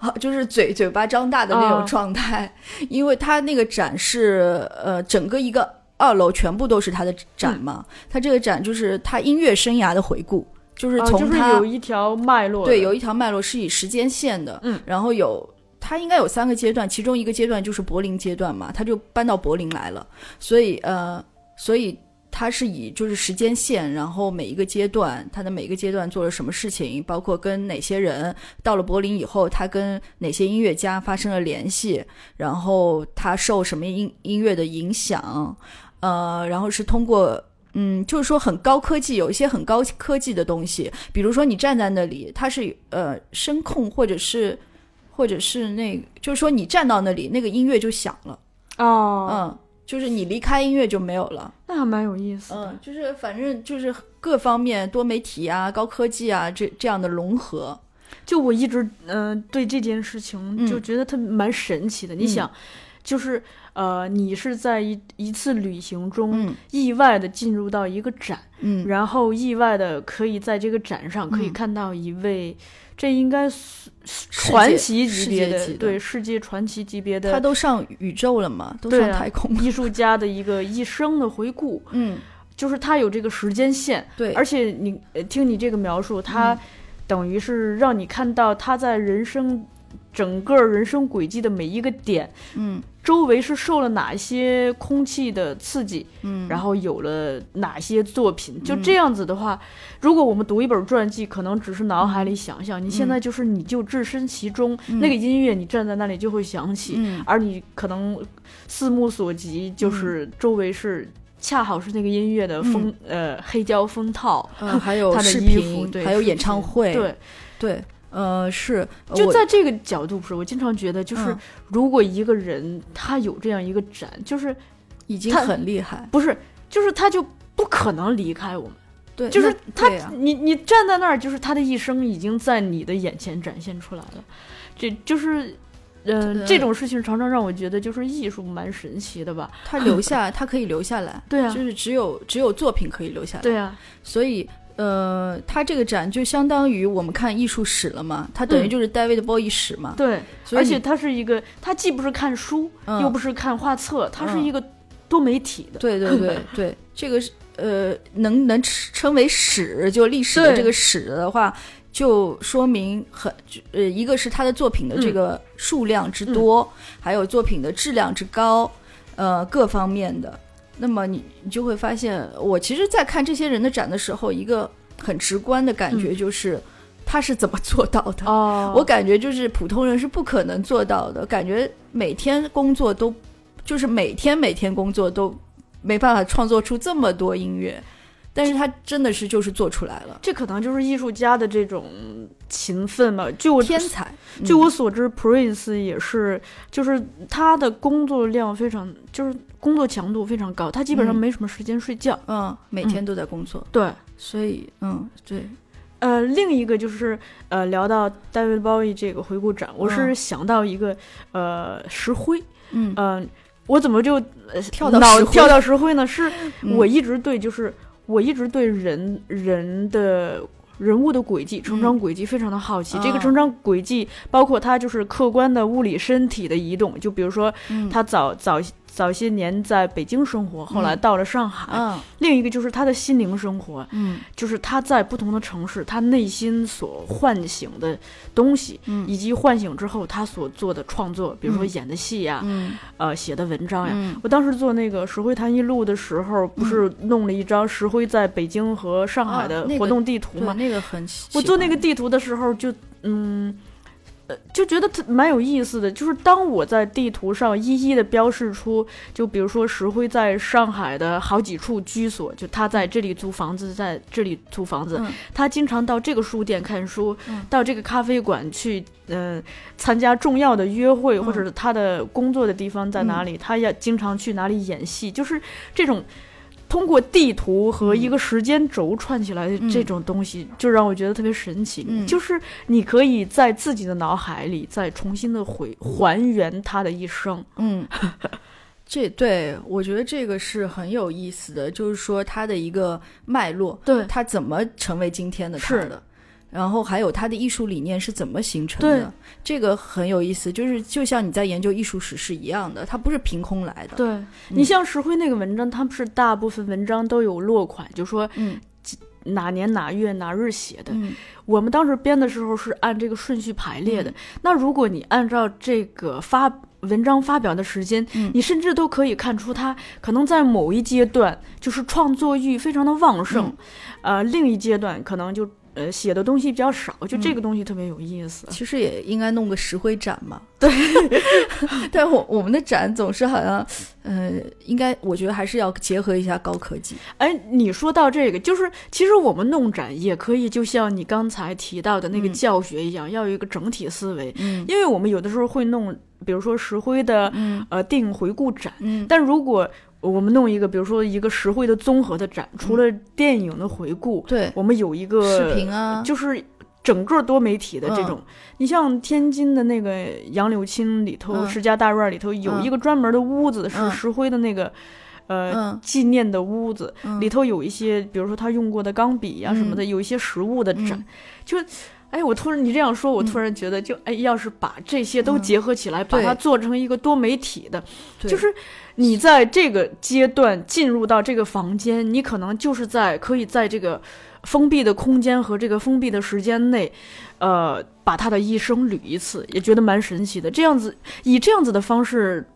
Speaker 3: 啊，就是嘴嘴巴张大的那种
Speaker 2: 啊
Speaker 3: 状态，因为他那个展是呃，整个一个二楼全部都是他的展
Speaker 2: 嗯。
Speaker 3: 嘛。他这个展就是他音乐生涯的回顾，就是
Speaker 2: 啊就是
Speaker 3: 从他、
Speaker 2: 有一条脉络，
Speaker 3: 对有一条脉络是以时间线的，
Speaker 2: 嗯，
Speaker 3: 然后有他应该有三个阶段，其中一个阶段就是柏林阶段嘛，他就搬到柏林来了，所以呃，所以它是以就是时间线，然后每一个阶段他的每一个阶段做了什么事情，包括跟哪些人到了柏林以后，他跟哪些音乐家发生了联系，然后他受什么音音乐的影响，呃，然后是通过。嗯，就是说很高科技，有一些很高科技的东西，比如说你站在那里，它是呃声控或者是或者是那个，就是说你站到那里，那个音乐就响了，
Speaker 2: 哦，
Speaker 3: 嗯，就是你离开音乐就没有了，
Speaker 2: 那还蛮有意思的。
Speaker 3: 嗯，就是反正就是各方面多媒体啊、高科技啊这这样的融合，
Speaker 2: 就我一直嗯、呃对这件事情
Speaker 3: 嗯
Speaker 2: 就觉得它蛮神奇的。你想，就是呃，你是在一一次旅行中
Speaker 3: 嗯
Speaker 2: 意外的进入到一个展，
Speaker 3: 嗯
Speaker 2: 然后意外的可以在这个展上可以
Speaker 3: 嗯
Speaker 2: 看到一位，这应该是传奇级别
Speaker 3: 的
Speaker 2: 对世界传奇级别的他
Speaker 3: 都上宇宙了嘛，都上太空了，
Speaker 2: 艺术家的一个一生的回顾，[laughs]
Speaker 3: 嗯，
Speaker 2: 就是他有这个时间线，
Speaker 3: 对，
Speaker 2: 而且你呃听你这个描述，他
Speaker 3: 嗯
Speaker 2: 等于是让你看到他在人生整个人生轨迹的每一个点，
Speaker 3: 嗯。
Speaker 2: 周围是受了哪些空气的刺激，
Speaker 3: 嗯，
Speaker 2: 然后有了哪些作品。就
Speaker 3: 嗯。
Speaker 2: 这样子的话，如果我们读一本传记，可能只是脑海里想象，你现在就是你就置身其中，
Speaker 3: 嗯。
Speaker 2: 那个音乐你站在那里就会响起，
Speaker 3: 嗯。
Speaker 2: 而你可能四目所及，就是周围是。恰好是那个音乐的风，呃，黑胶封套，
Speaker 3: 嗯，还有 [laughs]
Speaker 2: 他的
Speaker 3: 视
Speaker 2: 衣服，
Speaker 3: 频，
Speaker 2: 对，
Speaker 3: 还有演唱会，
Speaker 2: 对，
Speaker 3: 对，呃，是
Speaker 2: 就在这个角度不是，我经常觉得，就是
Speaker 3: 嗯
Speaker 2: 如果一个人他有这样一个展，就是
Speaker 3: 已经很厉害，
Speaker 2: 不是，就是他就不可能离开我们，
Speaker 3: 对，
Speaker 2: 就是他，
Speaker 3: 啊
Speaker 2: 你你站在那儿，就是他的一生已经在你的眼前展现出来了，这就是。嗯、
Speaker 3: 对
Speaker 2: 这种事情常常让我觉得，就是艺术蛮神奇的吧？
Speaker 3: 他留下，他可以留下来，[laughs]
Speaker 2: 对啊
Speaker 3: 就是只有只有作品可以留下来，
Speaker 2: 对啊，
Speaker 3: 所以呃，他这个展就相当于我们看艺术史了嘛，它等于
Speaker 2: 嗯。
Speaker 3: 就是 David Bowie 史嘛，
Speaker 2: 对，而且它是一个，它既不是看书，
Speaker 3: 嗯。
Speaker 2: 又不是看画册，它是
Speaker 3: 嗯
Speaker 2: 一个多媒体的。
Speaker 3: 对对对 [laughs] 对，这个是呃，能能称为史，就历史的这个史的话，就说明很呃，一个是他的作品的这个数量之多，还有作品的质量之高，呃，各方面的。那么你你就会发现，我其实，在看这些人的展的时候，一个很直观的感觉就是，他是怎么做到的。
Speaker 2: 哦，[laughs]
Speaker 3: 我感觉就是普通人是不可能做到的，感觉每天工作都，就是每天每天工作都没办法创作出这么多音乐，但是他真的是就是做出来了，
Speaker 2: 这可能就是艺术家的这种勤奋吧。据我
Speaker 3: 天才。
Speaker 2: 据
Speaker 3: 嗯
Speaker 2: 我所知，Prince 也是，就是他的工作量非常，就是工作强度非常高，他基本上
Speaker 3: 嗯。
Speaker 2: 没什么时间睡觉。
Speaker 3: 嗯，每天都在工作，
Speaker 2: 对，
Speaker 3: 所以嗯，对，
Speaker 2: 呃，另一个就是呃，聊到 David Bowie 这个回顾展，我是
Speaker 3: 嗯
Speaker 2: 想到一个呃石灰，
Speaker 3: 嗯。
Speaker 2: 嗯、我怎么就呃
Speaker 3: 跳到
Speaker 2: 脑跳到石灰呢？是
Speaker 3: 嗯。
Speaker 2: 我一直对，就是我一直对人人的人物的轨迹、成长轨迹非常的好奇。这个
Speaker 3: 嗯
Speaker 2: 成长轨迹包括他就是客观的物理身体的移动，就比如说
Speaker 3: 嗯。
Speaker 2: 他早早早些年在北京生活，后来到了上海。
Speaker 3: 嗯。
Speaker 2: 另一个就是他的心灵生活，
Speaker 3: 嗯。
Speaker 2: 就是他在不同的城市，他内心所唤醒的东西，
Speaker 3: 嗯。
Speaker 2: 以及唤醒之后他所做的创作，比如说
Speaker 3: 嗯。
Speaker 2: 演的戏呀、
Speaker 3: 嗯。
Speaker 2: 呃，写的文章呀。
Speaker 3: 嗯。
Speaker 2: 我当时做那个石灰谈艺录的时候，不是弄了一张石灰在北京和上海的活动地图
Speaker 3: 对，
Speaker 2: 吗？
Speaker 3: 那个很喜
Speaker 2: 我做那个地图的时候就，嗯，呃，就觉得特蛮有意思的。就是当我在地图上一一的标示出，就比如说石灰在上海的好几处居所，就他在这里租房子，在这里租房子，
Speaker 3: 嗯
Speaker 2: 他经常到这个书店看书，
Speaker 3: 嗯
Speaker 2: 到这个咖啡馆去，嗯、参加重要的约会，
Speaker 3: 嗯
Speaker 2: 或者是他的工作的地方在哪里，他也经常去哪里演戏，就是这种。通过地图和一个时间轴串起来的这种东西，就让我觉得特别神奇。
Speaker 3: 嗯
Speaker 2: 就是你可以在自己的脑海里再重新的回还原他的一生。
Speaker 3: 嗯，[laughs] 这对我觉得这个是很有意思的，就是说它的一个脉络，
Speaker 2: 对
Speaker 3: 它怎么成为今天的它
Speaker 2: 是
Speaker 3: 的。然后还有他的艺术理念是怎么形成的，这个很有意思。就是就像你在研究艺术史是一样的，它不是凭空来的。
Speaker 2: 对、你像石灰那个文章，他们是大部分文章都有落款，就说
Speaker 3: 嗯
Speaker 2: 哪年哪月哪日写的。
Speaker 3: 嗯
Speaker 2: 我们当时编的时候是按这个顺序排列
Speaker 3: 嗯
Speaker 2: 的。那如果你按照这个发文章发表的时间，
Speaker 3: 嗯
Speaker 2: 你甚至都可以看出他可能在某一阶段就是创作欲非常的旺盛，
Speaker 3: 嗯
Speaker 2: 呃，另一阶段可能就呃写的东西比较少，就
Speaker 3: 嗯
Speaker 2: 这个东西特别有意思。
Speaker 3: 其实也应该弄个石灰展嘛。对，[laughs] 但我我们的展总是好像，呃，应该我觉得还是要结合一下高科技。
Speaker 2: 哎，你说到这个，就是其实我们弄展也可以，就像你刚才提到的那个
Speaker 3: 嗯
Speaker 2: 教学一样，要有一个整体思维。
Speaker 3: 嗯
Speaker 2: 因为我们有的时候会弄，比如说石灰的、
Speaker 3: 嗯
Speaker 2: 呃电影回顾展，
Speaker 3: 嗯
Speaker 2: 但如果我们弄一个，比如说一个石惠的综合的展，除了电影的回顾，
Speaker 3: 对，
Speaker 2: 我们有一个
Speaker 3: 视频啊，
Speaker 2: 就是整个多媒体的这种。你像天津的那个杨柳青里头，
Speaker 3: 嗯。
Speaker 2: 石家大院里头有
Speaker 3: 嗯。
Speaker 2: 一个专门的屋子，是
Speaker 3: 嗯。
Speaker 2: 石灰的那个。呃，
Speaker 3: 嗯。
Speaker 2: 纪念的屋子、
Speaker 3: 嗯。
Speaker 2: 里头有一些，比如说他用过的钢笔呀、什么的，有一些实物的展，
Speaker 3: 嗯。
Speaker 2: 就，哎，我突然你这样说，我突然觉得就，哎，要是把这些都
Speaker 3: 嗯。
Speaker 2: 结合起来，把它做成一个多媒体的，就是你在这个阶段进入到这个房间，你可能就是在可以在这个封闭的空间和这个封闭的时间内，呃，把他的一生捋一次，也觉得蛮神奇的。这样子以这样子的方式。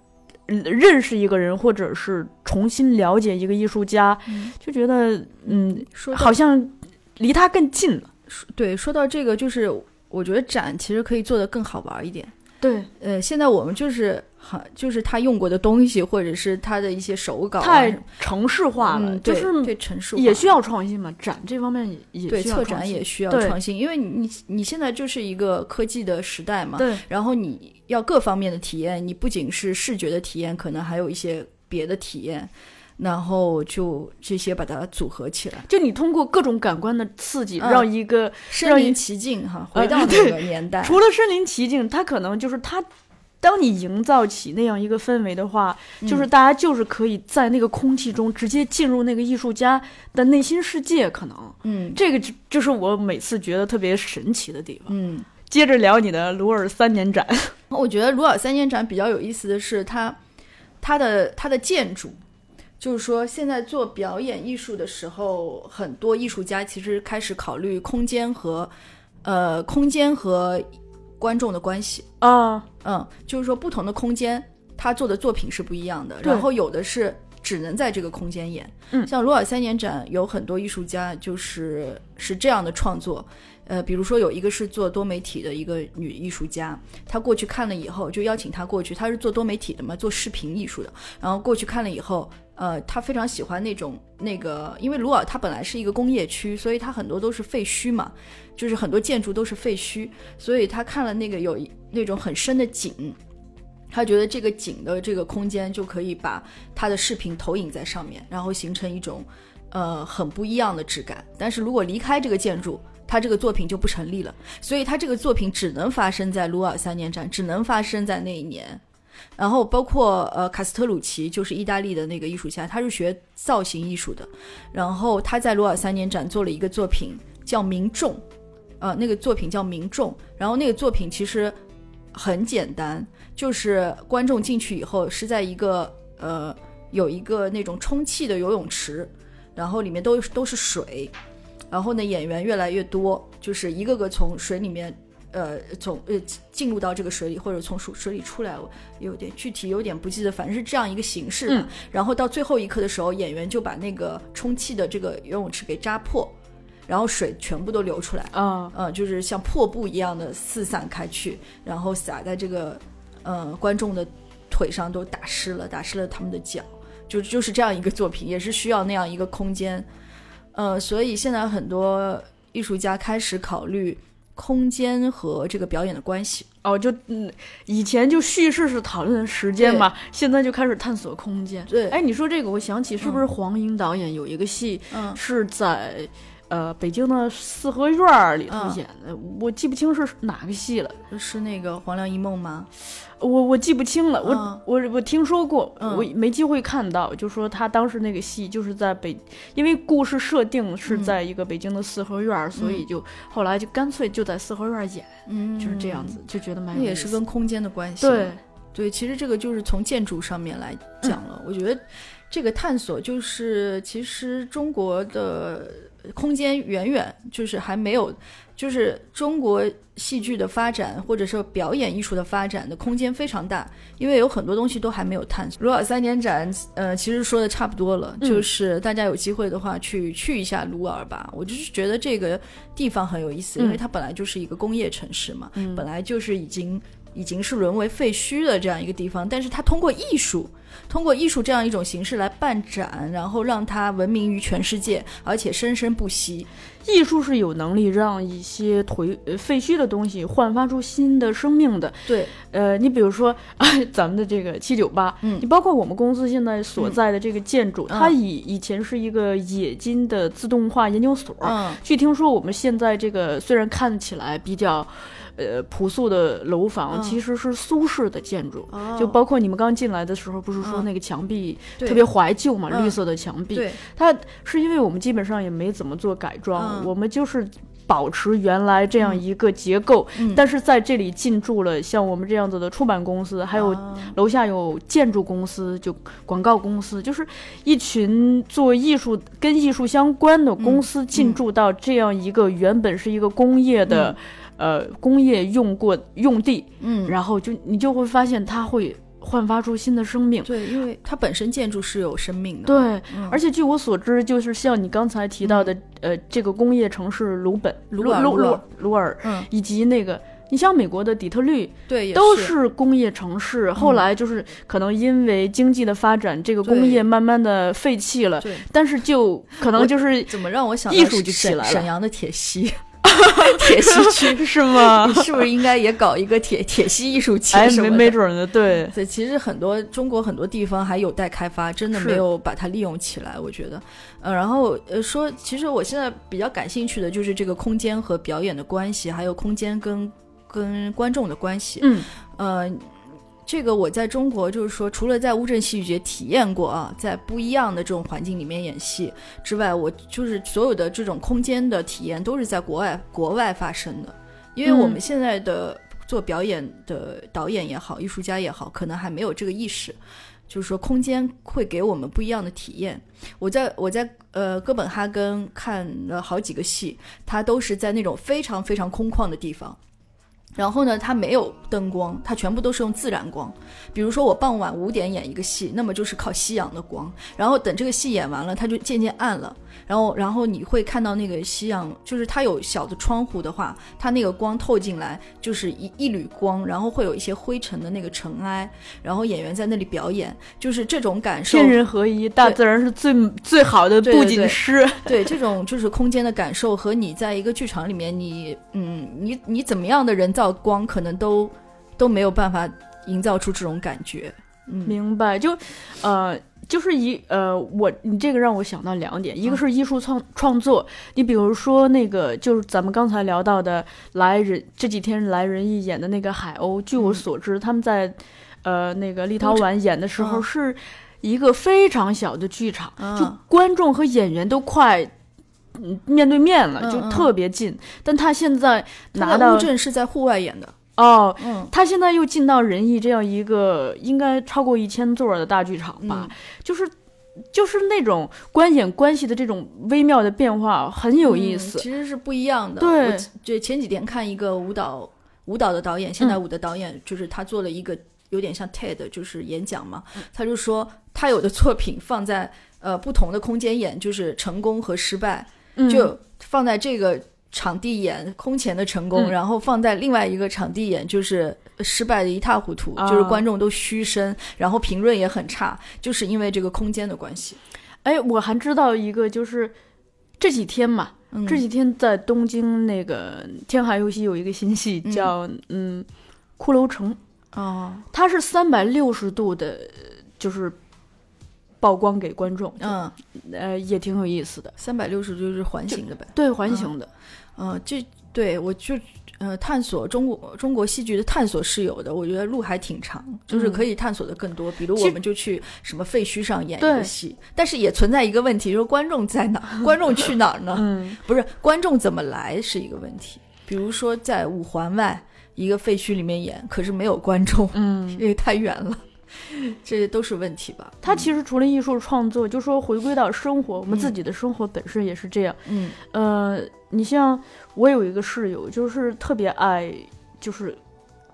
Speaker 2: 嗯认识一个人，或者是重新了解一个艺术家，
Speaker 3: 嗯
Speaker 2: 就觉得嗯，
Speaker 3: 说
Speaker 2: 好像离他更近了。
Speaker 3: 对，说到这个，就是我觉得展其实可以做得更好玩一点。
Speaker 2: 对，
Speaker 3: 呃，现在我们就是很就是他用过的东西，或者是他的一些手稿、啊，
Speaker 2: 太城市化了，就是
Speaker 3: 对城市
Speaker 2: 也需要创新嘛。展这方面也也
Speaker 3: 对策展也需要创新，因为你你你现在就是一个科技的时代嘛，
Speaker 2: 对
Speaker 3: 然后你要各方面的体验，你不仅是视觉的体验，可能还有一些别的体验，然后就这些把它组合起来，
Speaker 2: 就你通过各种感官的刺激，
Speaker 3: 嗯
Speaker 2: 让一个
Speaker 3: 身临其境哈，
Speaker 2: 呃
Speaker 3: 回到那个年代。
Speaker 2: 除了身临其境，它可能就是它。当你营造起那样一个氛围的话，就是大家就是可以在那个空气中直接进入那个艺术家的内心世界，可能
Speaker 3: 嗯
Speaker 2: 这个就就是我每次觉得特别神奇的地方。
Speaker 3: 嗯，
Speaker 2: 接着聊你的鲁尔三年展，[laughs]
Speaker 3: 我觉得鲁尔三年展比较有意思的是它它的它的建筑。就是说，现在做表演艺术的时候，很多艺术家其实开始考虑空间和，呃，空间和观众的关系。
Speaker 2: 啊，
Speaker 3: 嗯，就是说不同的空间，他做的作品是不一样的。然后有的是只能在这个空间演，
Speaker 2: 嗯
Speaker 3: 像鲁尔三年展有很多艺术家就是是这样的创作。呃，比如说有一个是做多媒体的一个女艺术家，她过去看了以后，就邀请她过去，她是做多媒体的嘛，做视频艺术的。然后过去看了以后，呃，他非常喜欢那种那个，因为鲁尔它本来是一个工业区，所以它很多都是废墟嘛，就是很多建筑都是废墟，所以他看了那个有那种很深的井，他觉得这个井的这个空间就可以把他的视频投影在上面，然后形成一种呃很不一样的质感。但是如果离开这个建筑，他这个作品就不成立了，所以他这个作品只能发生在鲁尔三年展，只能发生在那一年。然后包括呃卡斯特鲁奇，就是意大利的那个艺术家，他是学造型艺术的，然后他在鲁尔三年展做了一个作品叫《民众》，呃，那个作品叫《民众》，然后那个作品其实很简单，就是观众进去以后是在一个呃有一个那种充气的游泳池，然后里面都都是水，然后呢演员越来越多，就是一个个从水里面。呃，从呃进入到这个水里，或者从水水里出来，我有点具体有点不记得，反正是这样一个形式然后到最后一刻的时候，演员就把那个充气的这个游泳池给扎破，然后水全部都流出来。
Speaker 2: 啊，
Speaker 3: 呃，就是像破布一样的四散开去，然后洒在这个呃观众的腿上，都打湿了，打湿了他们的脚，就就是这样一个作品，也是需要那样一个空间。呃，所以现在很多艺术家开始考虑空间和这个表演的关系。
Speaker 2: 哦，就嗯，以前就叙事是讨论时间嘛，现在就开始探索空间。
Speaker 3: 对
Speaker 2: 哎，你说这个，我想起是不是黄英导演有一个戏
Speaker 3: 嗯
Speaker 2: 是在呃北京的四合院儿里头
Speaker 3: 嗯
Speaker 2: 演的，我记不清是哪个戏了，
Speaker 3: 是那个《黄粱一梦》吗？
Speaker 2: 我我记不清了，我、
Speaker 3: 嗯
Speaker 2: 我我听说过，
Speaker 3: 嗯
Speaker 2: 我没机会看到，就说他当时那个戏就是在北，因为故事设定是在一个北京的四合院儿，所以就后来就干脆就在四合院儿演，
Speaker 3: 嗯
Speaker 2: 就是这样子，就觉得蛮
Speaker 3: 那也是跟空间的关系。
Speaker 2: 对。
Speaker 3: 对，其实这个就是从建筑上面来讲了。我觉得这个探索就是，其实中国的空间远远就是还没有，就是中国戏剧的发展或者说表演艺术的发展的空间非常大，因为有很多东西都还没有探索。鲁尔三年展，呃，其实说的差不多了，
Speaker 2: 嗯
Speaker 3: 就是大家有机会的话去去一下鲁尔吧。我就是觉得这个地方很有意思，因为
Speaker 2: 嗯
Speaker 3: 它本来就是一个工业城市嘛，
Speaker 2: 嗯
Speaker 3: 本来就是已经已经是沦为废墟的这样一个地方，但是它通过艺术，通过艺术这样一种形式来办展，然后让它闻名于全世界，而且生生不息。
Speaker 2: 艺术是有能力让一些颓呃废墟的东西焕发出新的生命的。
Speaker 3: 对，
Speaker 2: 呃，你比如说，[laughs] 咱们的这个七九八，
Speaker 3: 嗯
Speaker 2: 你包括我们公司现在所在的这个建筑，
Speaker 3: 嗯
Speaker 2: 它以以前是一个冶金的自动化研究所。
Speaker 3: 嗯
Speaker 2: 据听说，我们现在这个虽然看起来比较。呃，朴素的楼房
Speaker 3: 嗯。
Speaker 2: 其实是苏式的建筑，
Speaker 3: 哦。
Speaker 2: 就包括你们刚进来的时候，不是说
Speaker 3: 嗯。
Speaker 2: 那个墙壁特别怀旧嘛，
Speaker 3: 嗯。
Speaker 2: 绿色的墙壁。
Speaker 3: 对，
Speaker 2: 它是因为我们基本上也没怎么做改装，
Speaker 3: 嗯。
Speaker 2: 我们就是保持原来这样一个结构，
Speaker 3: 嗯。
Speaker 2: 但是在这里进驻了像我们这样子的出版公司，还有
Speaker 3: 啊
Speaker 2: 楼下有建筑公司，就广告公司，就是一群做艺术跟艺术相关的公司进驻到这样一个原本是一个工业的，呃，工业用过用地，
Speaker 3: 嗯，
Speaker 2: 然后就你就会发现它会焕发出新的生命。
Speaker 3: 对，因为它本身建筑是有生命的。
Speaker 2: 对，
Speaker 3: 嗯。
Speaker 2: 而且据我所知，就是像你刚才提到的，呃，这个工业城市鲁本、
Speaker 3: 鲁
Speaker 2: 鲁鲁鲁
Speaker 3: 尔嗯，
Speaker 2: 以及那个，你像美国的底特律，
Speaker 3: 对，也
Speaker 2: 都
Speaker 3: 是
Speaker 2: 是工业城市。后来就是可能因为经济的发展，这个工业慢慢的废弃了，
Speaker 3: 对。
Speaker 2: 但是就可能就是
Speaker 3: 怎么让我想到
Speaker 2: 艺术就起来了。
Speaker 3: 沈阳的铁西，[laughs] 铁西区 [laughs]
Speaker 2: 是吗
Speaker 3: 你？是不是应该也搞一个铁铁西艺术节
Speaker 2: 哎，没
Speaker 3: 什么的？
Speaker 2: 没准呢，对。
Speaker 3: 对，其实很多中国很多地方还有待开发，真的没有把它利用起来。我觉得，呃，然后呃说，其实我现在比较感兴趣的就是这个空间和表演的关系，还有空间跟跟观众的关系。
Speaker 2: 嗯
Speaker 3: 呃，这个我在中国就是说，除了在乌镇戏剧节体验过啊，在不一样的这种环境里面演戏之外，我就是所有的这种空间的体验都是在国外国外发生的，因为我们
Speaker 2: 嗯
Speaker 3: 现在的做表演的导演也好，艺术家也好，可能还没有这个意识。就是说，空间会给我们不一样的体验。我在我在呃哥本哈根看了好几个戏，它都是在那种非常非常空旷的地方，然后呢，它没有灯光，它全部都是用自然光。比如说我傍晚五点演一个戏，那么就是靠夕阳的光，然后等这个戏演完了，它就渐渐暗了。然后，然后你会看到那个夕阳，就是它有小的窗户的话，它那个光透进来就是一一缕光，然后会有一些灰尘的那个尘埃，然后演员在那里表演，就是这种感受。
Speaker 2: 天人合一，大自然是最最好的布景师。
Speaker 3: 对 [laughs] 这种就是空间的感受和你在一个剧场里面你，嗯，你你怎么样的人造光，可能都都没有办法营造出这种感觉。嗯，
Speaker 2: 明白，就，呃，就是一呃，我你这个让我想到两点，一个
Speaker 3: 嗯
Speaker 2: 是艺术创创作，你比如说那个就是咱们刚才聊到的来人这几天来人艺演的那个海鸥，据我
Speaker 3: 嗯
Speaker 2: 所知，他们在呃那个立陶宛演的时候
Speaker 3: 嗯
Speaker 2: 是一个非常小的剧场，
Speaker 3: 嗯
Speaker 2: 就观众和演员都快。嗯，面对面了，就特别近。但他现在拿到
Speaker 3: 乌镇是在户外演的，
Speaker 2: 哦，
Speaker 3: 嗯
Speaker 2: 他现在又进到仁义这样一个应该超过一千座的大剧场吧，
Speaker 3: 嗯
Speaker 2: 就是就是那种观演关系的这种微妙的变化，很有意思
Speaker 3: 嗯。其实是不一样的。
Speaker 2: 对
Speaker 3: 我就前几天看一个舞蹈舞蹈的导演，现代舞的导演，就是他做了一个有点像 TED，就是演讲嘛。他就说他有的作品放在呃不同的空间演，就是成功和失败，
Speaker 2: 嗯
Speaker 3: 就放在这个。场地演空前的成功，
Speaker 2: 嗯。
Speaker 3: 然后放在另外一个场地演就是失败的一塌糊涂，
Speaker 2: 啊。
Speaker 3: 就是观众都嘘声，然后评论也很差，就是因为这个空间的关系。
Speaker 2: 哎，我还知道一个，就是这几天嘛，
Speaker 3: 嗯。
Speaker 2: 这几天在东京那个天海游戏有一个新戏
Speaker 3: 嗯
Speaker 2: 叫嗯。骷髅城，
Speaker 3: 哦，
Speaker 2: 它是三百六十度的，就是曝光给观众，
Speaker 3: 嗯，
Speaker 2: 呃，也挺有意思的。
Speaker 3: 三百六十就是环形的呗。
Speaker 2: 对，环形的，
Speaker 3: 呃，这对我就呃探索中国中国戏剧的探索是有的，我觉得路还挺长，就是可以探索的更多。比如我们就去什么废墟上演一个戏，但是也存在一个问题，就是观众在哪儿，观众去哪儿呢？[laughs]
Speaker 2: 嗯，
Speaker 3: 不是观众怎么来是一个问题。比如说在五环外一个废墟里面演，可是没有观众，
Speaker 2: 嗯，
Speaker 3: 因为太远了，[laughs] 这些都是问题吧？
Speaker 2: 他其实除了艺术创作，就说回归到生活，我们自己的生活本身也是这样。
Speaker 3: 嗯。
Speaker 2: 呃，你像我有一个室友，就是特别爱，就是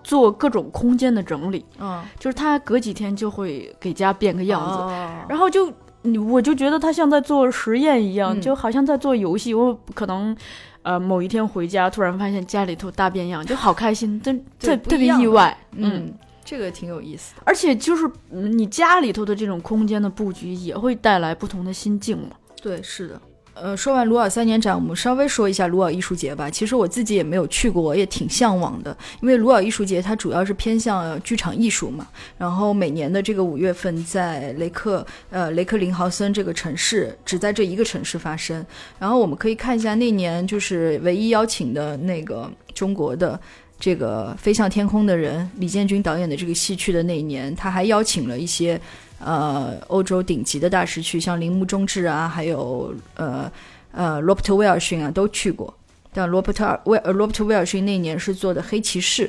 Speaker 2: 做各种空间的整理，
Speaker 3: 嗯，
Speaker 2: 就是他隔几天就会给家变个样子，
Speaker 3: 哦。
Speaker 2: 然后就你我就觉得他像在做实验一样，
Speaker 3: 嗯。
Speaker 2: 就好像在做游戏。我可能呃某一天回家，突然发现家里头大变样，就好开心，真特特别意外。
Speaker 3: 嗯，这个挺有意思的。
Speaker 2: 而且就是嗯你家里头的这种空间的布局，也会带来不同的心境嘛。
Speaker 3: 对，是的。呃，说完鲁尔三年展，我们稍微说一下鲁尔艺术节吧。其实我自己也没有去过，我也挺向往的。因为鲁尔艺术节它主要是偏向呃剧场艺术嘛，然后每年的这个五月份在雷克呃雷克林豪森这个城市，只在这一个城市发生。然后我们可以看一下那年就是唯一邀请的那个中国的这个飞向天空的人李建军导演的这个戏去的那一年，他还邀请了一些呃欧洲顶级的大师去，像铃木忠志啊，还有呃呃罗伯特威尔逊啊都去过。但罗伯特威尔罗伯特威尔逊那年是做的《黑骑士》，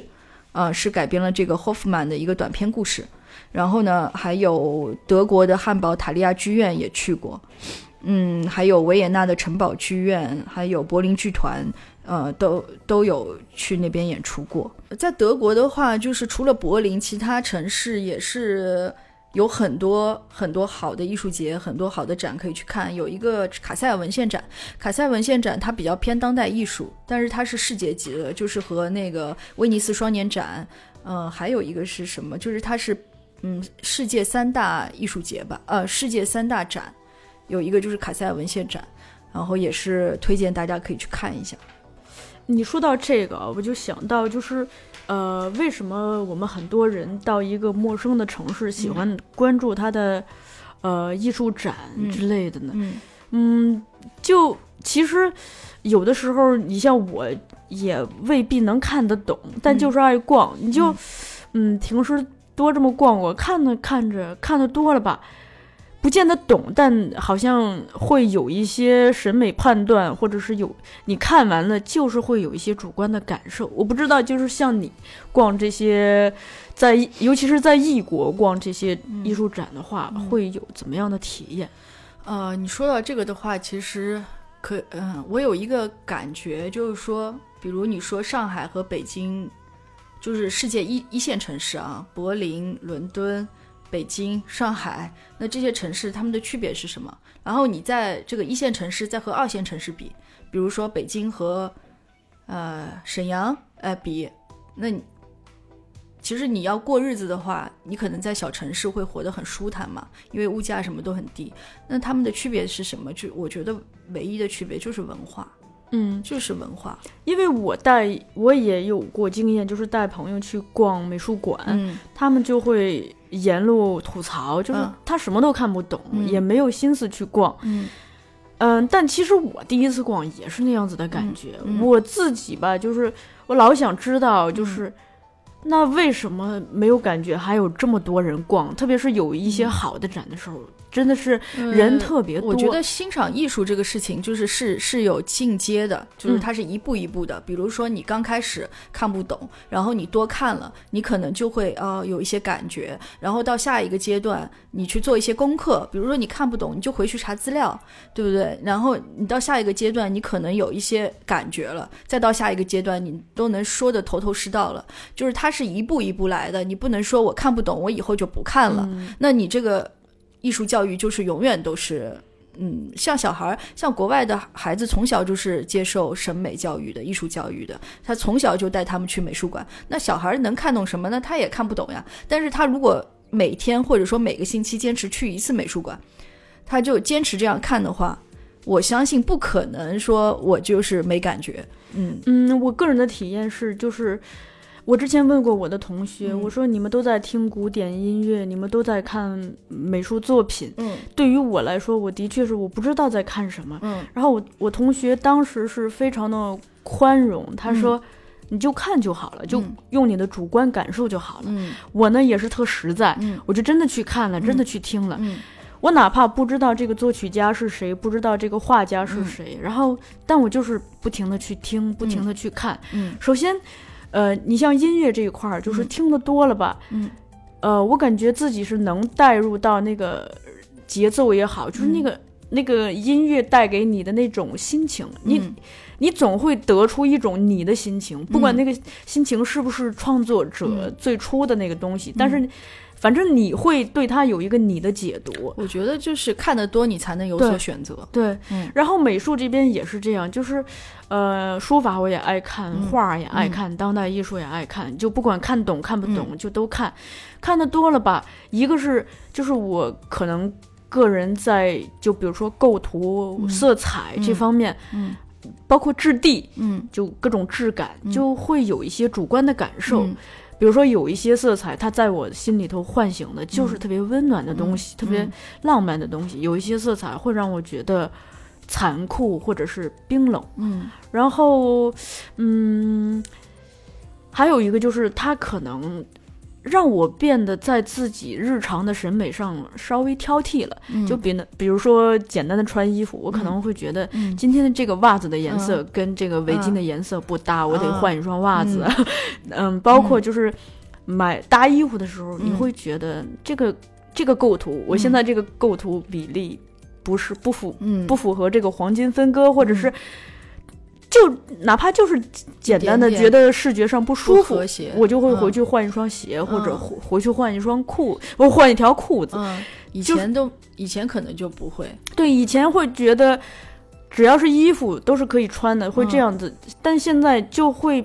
Speaker 3: 啊、是改编了这个霍夫曼的一个短篇故事。然后呢，还有德国的汉堡塔利亚剧院也去过，嗯，还有维也纳的城堡剧院，还有柏林剧团，呃，都都有去那边演出过。在德国的话，就是除了柏林，其他城市也是有很多很多好的艺术节，很多好的展可以去看。有一个卡塞尔文献展，卡塞尔文献展它比较偏当代艺术，但是它是世界级的，就是和那个威尼斯双年展，呃，还有一个是什么？就是它是嗯世界三大艺术节吧，呃，世界三大展，有一个就是卡塞尔文献展，然后也是推荐大家可以去看一下。
Speaker 2: 你说到这个，我就想到就是，呃，为什么我们很多人到一个陌生的城市，喜欢关注它的，呃，艺术展
Speaker 3: 嗯
Speaker 2: 之类的呢？
Speaker 3: 嗯
Speaker 2: 嗯，就其实有的时候，你像我也未必能看得懂，但
Speaker 3: 嗯
Speaker 2: 就是爱逛，你就嗯，平时多这么逛逛，看着看着看的多了吧。不见得懂，但好像会有一些审美判断，或者是有你看完了，就是会有一些主观的感受。我不知道，就是像你逛这些，在尤其是在异国逛这些艺术展的话，会有怎么样的体验？
Speaker 3: 呃，你说到这个的话，其实可嗯、我有一个感觉，就是说，比如你说上海和北京，就是世界一一线城市啊，柏林、伦敦、北京、上海，那这些城市它们的区别是什么？然后你在这个一线城市再和二线城市比，比如说北京和呃沈阳呃比，那你其实你要过日子的话，你可能在小城市会活得很舒坦嘛，因为物价什么都很低。那他们的区别是什么？就我觉得唯一的区别就是文化，
Speaker 2: 嗯，
Speaker 3: 就是文化。
Speaker 2: 因为我带我也有过经验，就是带朋友去逛美术馆，
Speaker 3: 嗯
Speaker 2: 他们就会沿路吐槽，就是
Speaker 3: 嗯
Speaker 2: 他什么都看不懂，
Speaker 3: 嗯
Speaker 2: 也没有心思去逛。
Speaker 3: 嗯
Speaker 2: 嗯，但其实我第一次逛也是那样子的感觉。我自己吧，就是我老想知道，就是、那为什么没有感觉还有这么多人逛？特别是有一些好的展的时候，真的是人特别多。
Speaker 3: 我觉得欣赏艺术这个事情，就是是是有进阶的，就是它是一步一步的。比如说你刚开始看不懂，然后你多看了，你可能就会呃有一些感觉，然后到下一个阶段，你去做一些功课。比如说你看不懂，你就回去查资料，对不对？然后你到下一个阶段，你可能有一些感觉了，再到下一个阶段，你都能说的头头是道了。就是它是一步一步来的，你不能说我看不懂，我以后就不看了。那你这个艺术教育就是永远都是。嗯，像小孩儿，像国外的孩子，从小就是接受审美教育的、艺术教育的，他从小就带他们去美术馆。那小孩儿能看懂什么呢？他也看不懂呀。但是他如果每天或者说每个星期坚持去一次美术馆，他就坚持这样看的话，我相信不可能说我就是没感觉。嗯
Speaker 2: 嗯，我个人的体验是，就是我之前问过我的同学，
Speaker 3: 嗯
Speaker 2: 我说你们都在听古典音乐，你们都在看美术作品。
Speaker 3: 嗯
Speaker 2: 对于我来说，我的确是我不知道在看什么。
Speaker 3: 嗯
Speaker 2: 然后我我同学当时是非常的宽容，他说。你就看就好了，就
Speaker 3: 嗯
Speaker 2: 用你的主观感受就好了。
Speaker 3: 嗯
Speaker 2: 我呢也是特实在，
Speaker 3: 嗯
Speaker 2: 我就真的去看了，真的去听了。
Speaker 3: 嗯
Speaker 2: 我哪怕不知道这个作曲家是谁，不知道这个画家
Speaker 3: 嗯
Speaker 2: 是谁，然后但我就是不停的去听，不停的去看。
Speaker 3: 嗯
Speaker 2: 首先，呃，你像音乐这一块儿，就是
Speaker 3: 嗯。
Speaker 2: 听得多了吧，
Speaker 3: 嗯。
Speaker 2: 呃，我感觉自己是能带入到那个节奏也好，就是那个、那个音乐带给你的那种心情，你
Speaker 3: 嗯。
Speaker 2: 你总会得出一种你的心情，不管
Speaker 3: 嗯。
Speaker 2: 那个心情是不是创作者
Speaker 3: 嗯。
Speaker 2: 最初的那个东西，但是反正你会对它有一个你的解读。
Speaker 3: 我觉得就是看得多，你才能有所选择。
Speaker 2: 对，
Speaker 3: 嗯。
Speaker 2: 然后美术这边也是这样，就是，呃，书法我也爱看，
Speaker 3: 嗯
Speaker 2: 画也爱看，当代艺术也爱看，就不管看懂看不懂、就都看，看的多了吧，一个是就是我可能个人在就比如说构图、
Speaker 3: 嗯。
Speaker 2: 色彩这
Speaker 3: 嗯
Speaker 2: 方面，
Speaker 3: 嗯。
Speaker 2: 包括质地，
Speaker 3: 嗯。
Speaker 2: 就各种质感，
Speaker 3: 嗯。
Speaker 2: 就会有一些主观的感受。
Speaker 3: 嗯
Speaker 2: 比如说有一些色彩，它在我心里头唤醒的就是
Speaker 3: 嗯。
Speaker 2: 特别温暖的东西，特别
Speaker 3: 嗯。
Speaker 2: 浪漫的东西；有一些色彩会让我觉得残酷或者是冰冷。
Speaker 3: 嗯。
Speaker 2: 然后，嗯，还有一个就是它可能让我变得在自己日常的审美上稍微挑剔了。
Speaker 3: 嗯，
Speaker 2: 就比那比如说简单的穿衣服，我可能会觉得
Speaker 3: 嗯
Speaker 2: 今天的这个袜子的颜色跟这个围巾的颜色不搭，我得换一双袜子。[laughs] 嗯包括就是买搭衣服的时候，
Speaker 3: 嗯
Speaker 2: 你会觉得这个这个构图，我现在这个构图比例不是不符
Speaker 3: 嗯
Speaker 2: 不符合这个黄金分割，或者是就哪怕就是简单的觉得视觉上不舒服我就会
Speaker 3: 嗯
Speaker 2: 回去换一双鞋，或者
Speaker 3: 嗯。
Speaker 2: 回回去换一双裤，或换一条裤子。
Speaker 3: 嗯，以前都以前可能就不会，
Speaker 2: 对，以前会觉得只要是衣服都是可以穿的，会这
Speaker 3: 嗯
Speaker 2: 样子，但现在就会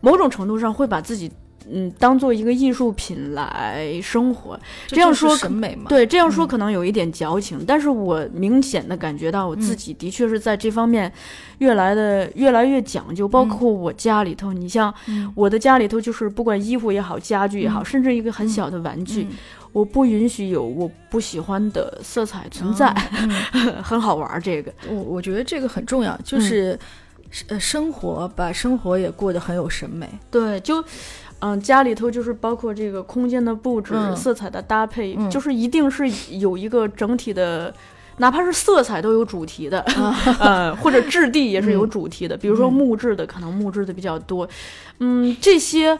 Speaker 2: 某种程度上会把自己嗯当做一个艺术品来生活。这样说
Speaker 3: 审美嘛，
Speaker 2: 对，这样说
Speaker 3: 嗯。
Speaker 2: 可能有一点矫情，但是我明显的感觉到我自己的确是在这方面越来的越来越讲究，包括我家里头，你像
Speaker 3: 嗯。
Speaker 2: 我的家里头，就是不管衣服也好，家具也好，
Speaker 3: 嗯。
Speaker 2: 甚至一个很小的玩具，
Speaker 3: 嗯。
Speaker 2: 我不允许有我不喜欢的色彩存在，
Speaker 3: 嗯。[laughs]
Speaker 2: 很好玩儿这个。
Speaker 3: 我我觉得这个很重要，就是、呃生活把生活也过得很有审美，
Speaker 2: 对，就。嗯，家里头就是包括这个空间的布置、
Speaker 3: 嗯
Speaker 2: 色彩的搭配，
Speaker 3: 嗯
Speaker 2: 就是一定是有一个整体的，哪怕是色彩都有主题的，[laughs] 呃，或者质地也是有主题的。比如说
Speaker 3: 嗯
Speaker 2: 木质的，可能木质的比较多，嗯，这些。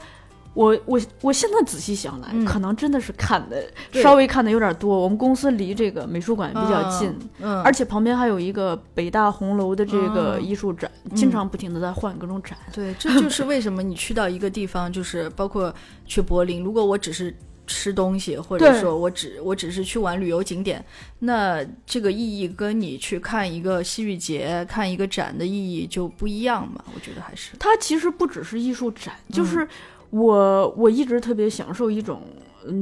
Speaker 2: 我我我现在仔细想来，
Speaker 3: 嗯
Speaker 2: 可能真的是看的稍微看的有点多。我们公司离这个美术馆比较近，
Speaker 3: 嗯，
Speaker 2: 而且旁边还有一个北大红楼的这个
Speaker 3: 嗯
Speaker 2: 艺术展，经常不停的在换各种展。
Speaker 3: 对，这就是为什么你去到一个地方，就是包括去柏林，如果我只是吃东西，或者说我只我只是去玩旅游景点，那这个意义跟你去看一个西域节、看一个展的意义就不一样嘛？我觉得还是，
Speaker 2: 它其实不只是艺术展，
Speaker 3: 嗯
Speaker 2: 就是我我一直特别享受一种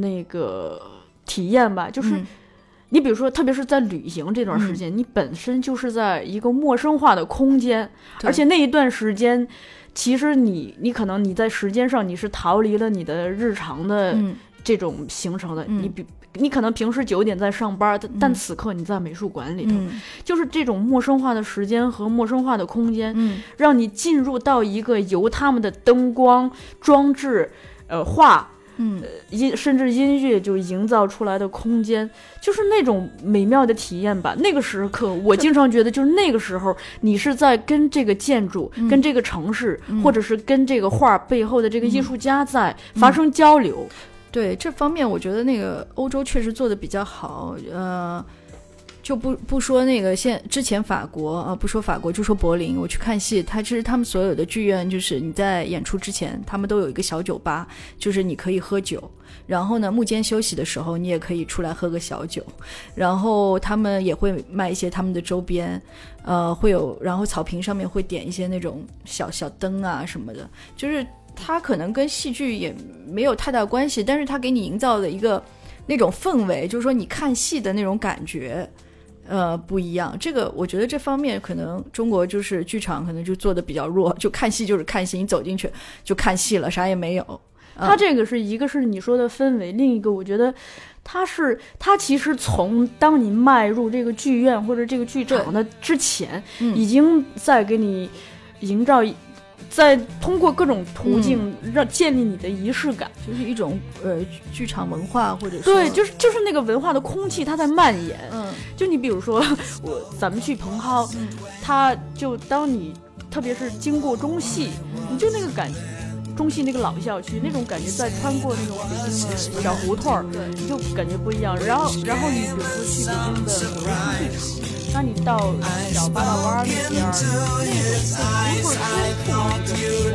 Speaker 2: 那个体验吧，就是
Speaker 3: 嗯。
Speaker 2: 你比如说，特别是在旅行这段时间，你本身就是在一个陌生化的空间，
Speaker 3: 对。
Speaker 2: 而且那一段时间。其实你，你可能你在时间上你是逃离了你的日常的
Speaker 3: 嗯。
Speaker 2: 这种形成的，
Speaker 3: 嗯。
Speaker 2: 你比你可能平时九点在上班，但此刻你在美术馆里头，
Speaker 3: 嗯。
Speaker 2: 就是这种陌生化的时间和陌生化的空间，
Speaker 3: 嗯。
Speaker 2: 让你进入到一个由他们的灯光装置、呃画
Speaker 3: 嗯，
Speaker 2: 音甚至音乐就营造出来的空间，就是那种美妙的体验吧。那个时刻，我经常觉得，就是那个时候，你是在跟这个建筑、
Speaker 3: 嗯。
Speaker 2: 跟这个城市，或者是跟这个画背后的这个艺术家在发生交流。
Speaker 3: 对这方面，我觉得那个欧洲确实做的比较好。呃，就不不说那个现之前法国啊、不说法国，就说柏林，我去看戏，它其实他们所有的剧院，就是你在演出之前，他们都有一个小酒吧，就是你可以喝酒。然后呢，幕间休息的时候，你也可以出来喝个小酒。然后他们也会卖一些他们的周边，呃，会有，然后草坪上面会点一些那种小小灯啊什么的，就是它可能跟戏剧也没有太大关系，但是它给你营造的一个那种氛围，就是说你看戏的那种感觉。呃，不一样。这个我觉得这方面可能中国就是剧场可能就做的比较弱，就看戏就是看戏，你走进去就看戏了，啥也没有。
Speaker 2: 它这个是一个是你说的氛围，另一个我觉得它是它其实从当你迈入这个剧院或者这个剧场的之前，
Speaker 3: 嗯
Speaker 2: 已经在给你营造一，在通过各种途径让建立你的仪式感。
Speaker 3: 就是一种呃剧场文化，或者说
Speaker 2: 对，就是就是那个文化的空气，它在蔓延。
Speaker 3: 嗯
Speaker 2: 就你比如说，我咱们去蓬蒿，它就当你特别是经过中戏，你就那个感觉。中戏那个老校区那种感觉，在穿过那种北京的小胡同儿，你就感觉不一样。然后，然后你比如说去北京的国际剧场，那你到小八大弯儿那边儿，那个就不会冲突的